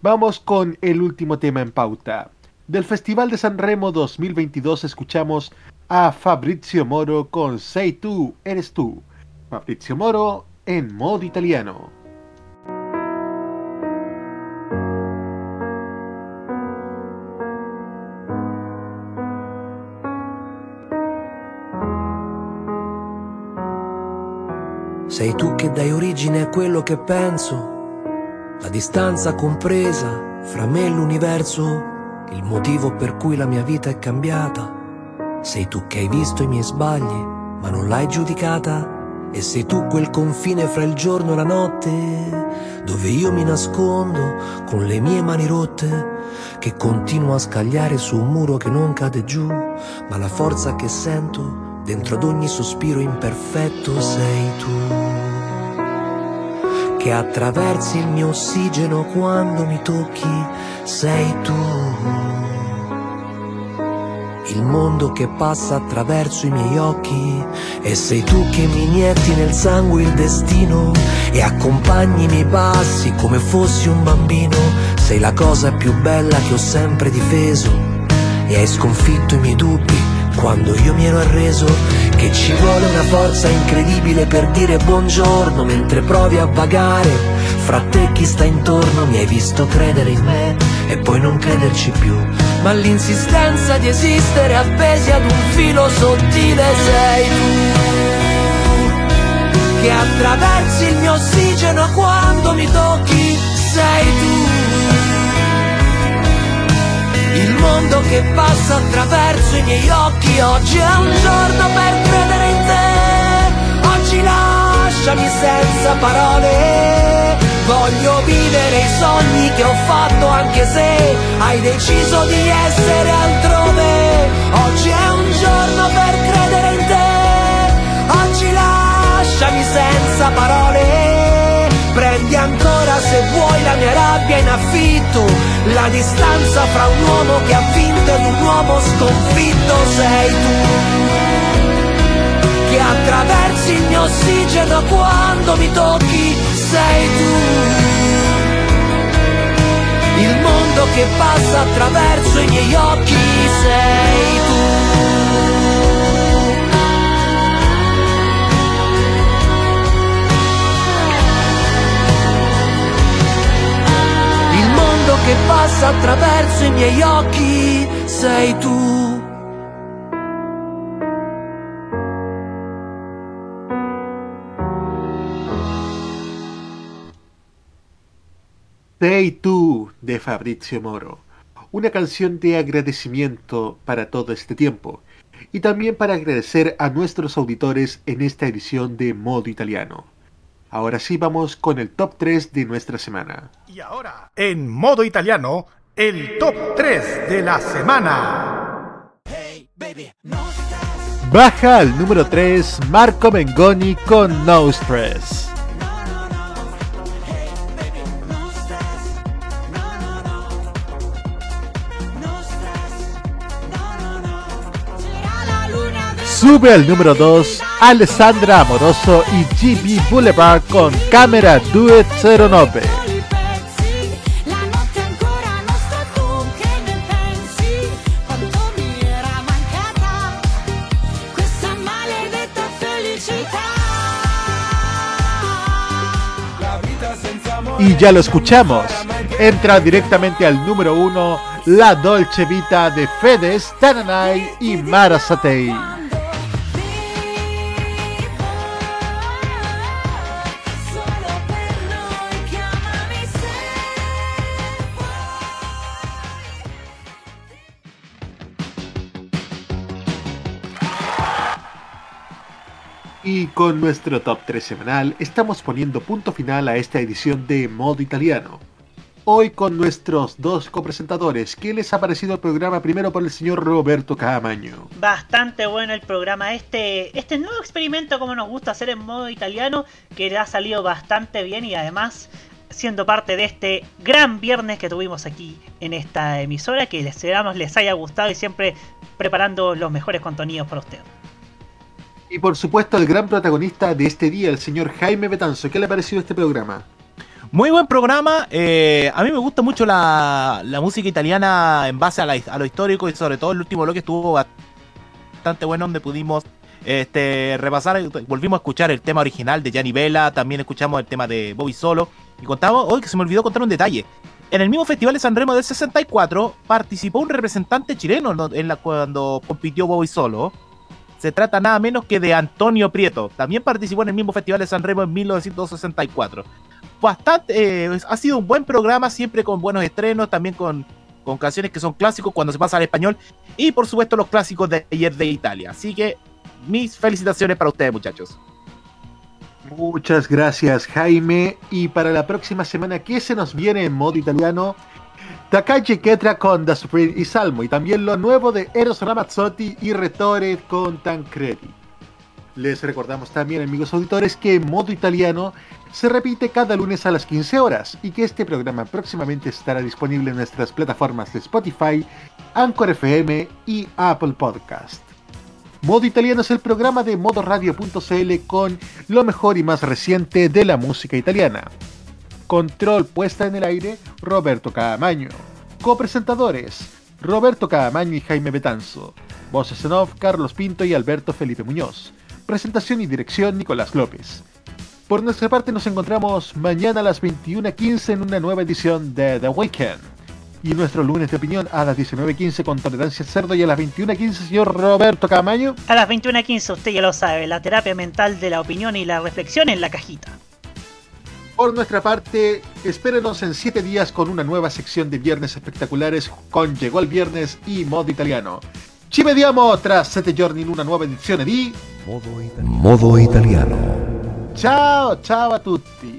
vamos con el último tema en pauta. Del Festival de San Remo 2022 escuchamos a Fabrizio Moro con Sei tú, eres tú. Fabrizio Moro en modo italiano. Sei tu che dai origine a quello che penso, la distanza compresa fra me e l'universo, il motivo per cui la mia vita è cambiata. Sei tu che hai visto i miei sbagli, ma non l'hai giudicata. E sei tu quel confine fra il giorno e la notte, dove io mi nascondo con le mie mani rotte, che continuo a scagliare su un muro che non cade giù, ma la forza che sento dentro ad ogni sospiro imperfetto sei tu che attraversi il mio ossigeno quando mi tocchi, sei tu. Il mondo che passa attraverso i miei occhi e sei tu che mi inietti nel sangue il destino e accompagni i miei passi come fossi un bambino. Sei la cosa più bella che ho sempre difeso e hai sconfitto i miei dubbi quando io mi ero arreso che ci vuole una forza incredibile per dire buongiorno mentre provi a vagare. Fra te chi sta intorno mi hai visto credere in me e poi non crederci più. Ma l'insistenza di esistere appesi ad un filo sottile sei tu che attraversi il mio ossigeno quando mi tocchi sei tu il mondo che passa attraverso i miei occhi oggi è un giorno per credere in te. Oggi lasciami senza parole. Voglio vivere i sogni che ho fatto anche se hai deciso di essere altrove. Oggi è un giorno per credere in te. Oggi lasciami senza parole ancora se vuoi la mia rabbia in affitto. La distanza fra un uomo che ha vinto ed un uomo sconfitto. Sei tu che attraversi il mio ossigeno quando mi tocchi. Sei tu il mondo che passa attraverso i miei occhi. Sei tu che passa attraverso i miei occhi sei tu Sei tú de Fabrizio Moro, una canción de agradecimiento para todo este tiempo y también para agradecer a nuestros auditores en esta edición de Modo Italiano. Ahora sí vamos con el top 3 de nuestra semana. Y ahora, en modo italiano, el top 3 de la semana. Baja al número 3 Marco Mengoni con No Stress. Sube al número 2 Alessandra Amoroso y GB Boulevard con Cámara Duet 09. La notte ancora nostra tu che ne pensi? Quanto mi era mancata questa maledetta felicità. Y ya lo escuchamos. Entra directamente al número 1 La Dolce Vita de Fedes, Tananay y Mara Satei. Y con nuestro top 3 semanal estamos poniendo punto final a esta edición de Modo Italiano. Hoy con nuestros dos copresentadores, ¿qué les ha parecido el programa primero por el señor Roberto Camaño? Bastante bueno el programa, este, este nuevo experimento como nos gusta hacer en modo italiano, que ha salido bastante bien y además siendo parte de este gran viernes que tuvimos aquí en esta emisora, que esperamos les haya gustado y siempre preparando los mejores contenidos para ustedes. Y por supuesto el gran protagonista de este día, el señor Jaime Betanzo. ¿Qué le ha parecido este programa? Muy buen programa. eh, a mí me gusta mucho la, la música italiana en base a, la- a lo histórico y sobre todo el último bloque estuvo bastante bueno donde pudimos este, repasar, volvimos a escuchar el tema original de Gianni Vela, también escuchamos el tema de Bobby Solo y contamos, hoy que se me olvidó contar un detalle. En el mismo Festival de San Remo del 64 participó un representante chileno no- en la, cuando compitió Bobby Solo. Se trata nada menos que de Antonio Prieto. También participó en el mismo Festival de San Remo en 1964 bastante, eh, ha sido un buen programa, siempre con buenos estrenos, también con, con canciones que son clásicos cuando se pasa al español, y por supuesto los clásicos de ayer de Italia. Así que mis felicitaciones para ustedes, muchachos. Muchas gracias Jaime. Y para la próxima semana, ¿qué se nos viene en modo italiano? Takagi Ketra con The Supreme y Salmo. Y también lo nuevo de Eros Ramazzotti y Retore con Tancredi. Les recordamos también, amigos auditores, que Modo Italiano se repite cada lunes a las 15 horas y que este programa próximamente estará disponible en nuestras plataformas de Spotify, Anchor FM y Apple Podcast. Modo Italiano es el programa de modoradio.cl con lo mejor y más reciente de la música italiana. Control puesta en el aire, Roberto Caamaño. Copresentadores, Roberto Caamaño y Jaime Betanzo. Voces en off, Carlos Pinto y Alberto Felipe Muñoz. Presentación y dirección, Nicolás López. Por nuestra parte nos encontramos mañana a las 21.15 en una nueva edición de The Weekend. Y nuestro lunes de opinión a las 19.15 con Tolerancia Cerdo y a las 21.15 señor Roberto Camaño. A las 21.15 usted ya lo sabe, la terapia mental de la opinión y la reflexión en la cajita. Por nuestra parte, espérenos en 7 días con una nueva sección de Viernes Espectaculares con Llegó el Viernes y Modo Italiano. Ci vediamo tra 7 giorni in una nuova edizione di Modo italiano. Ciao, ciao a tutti!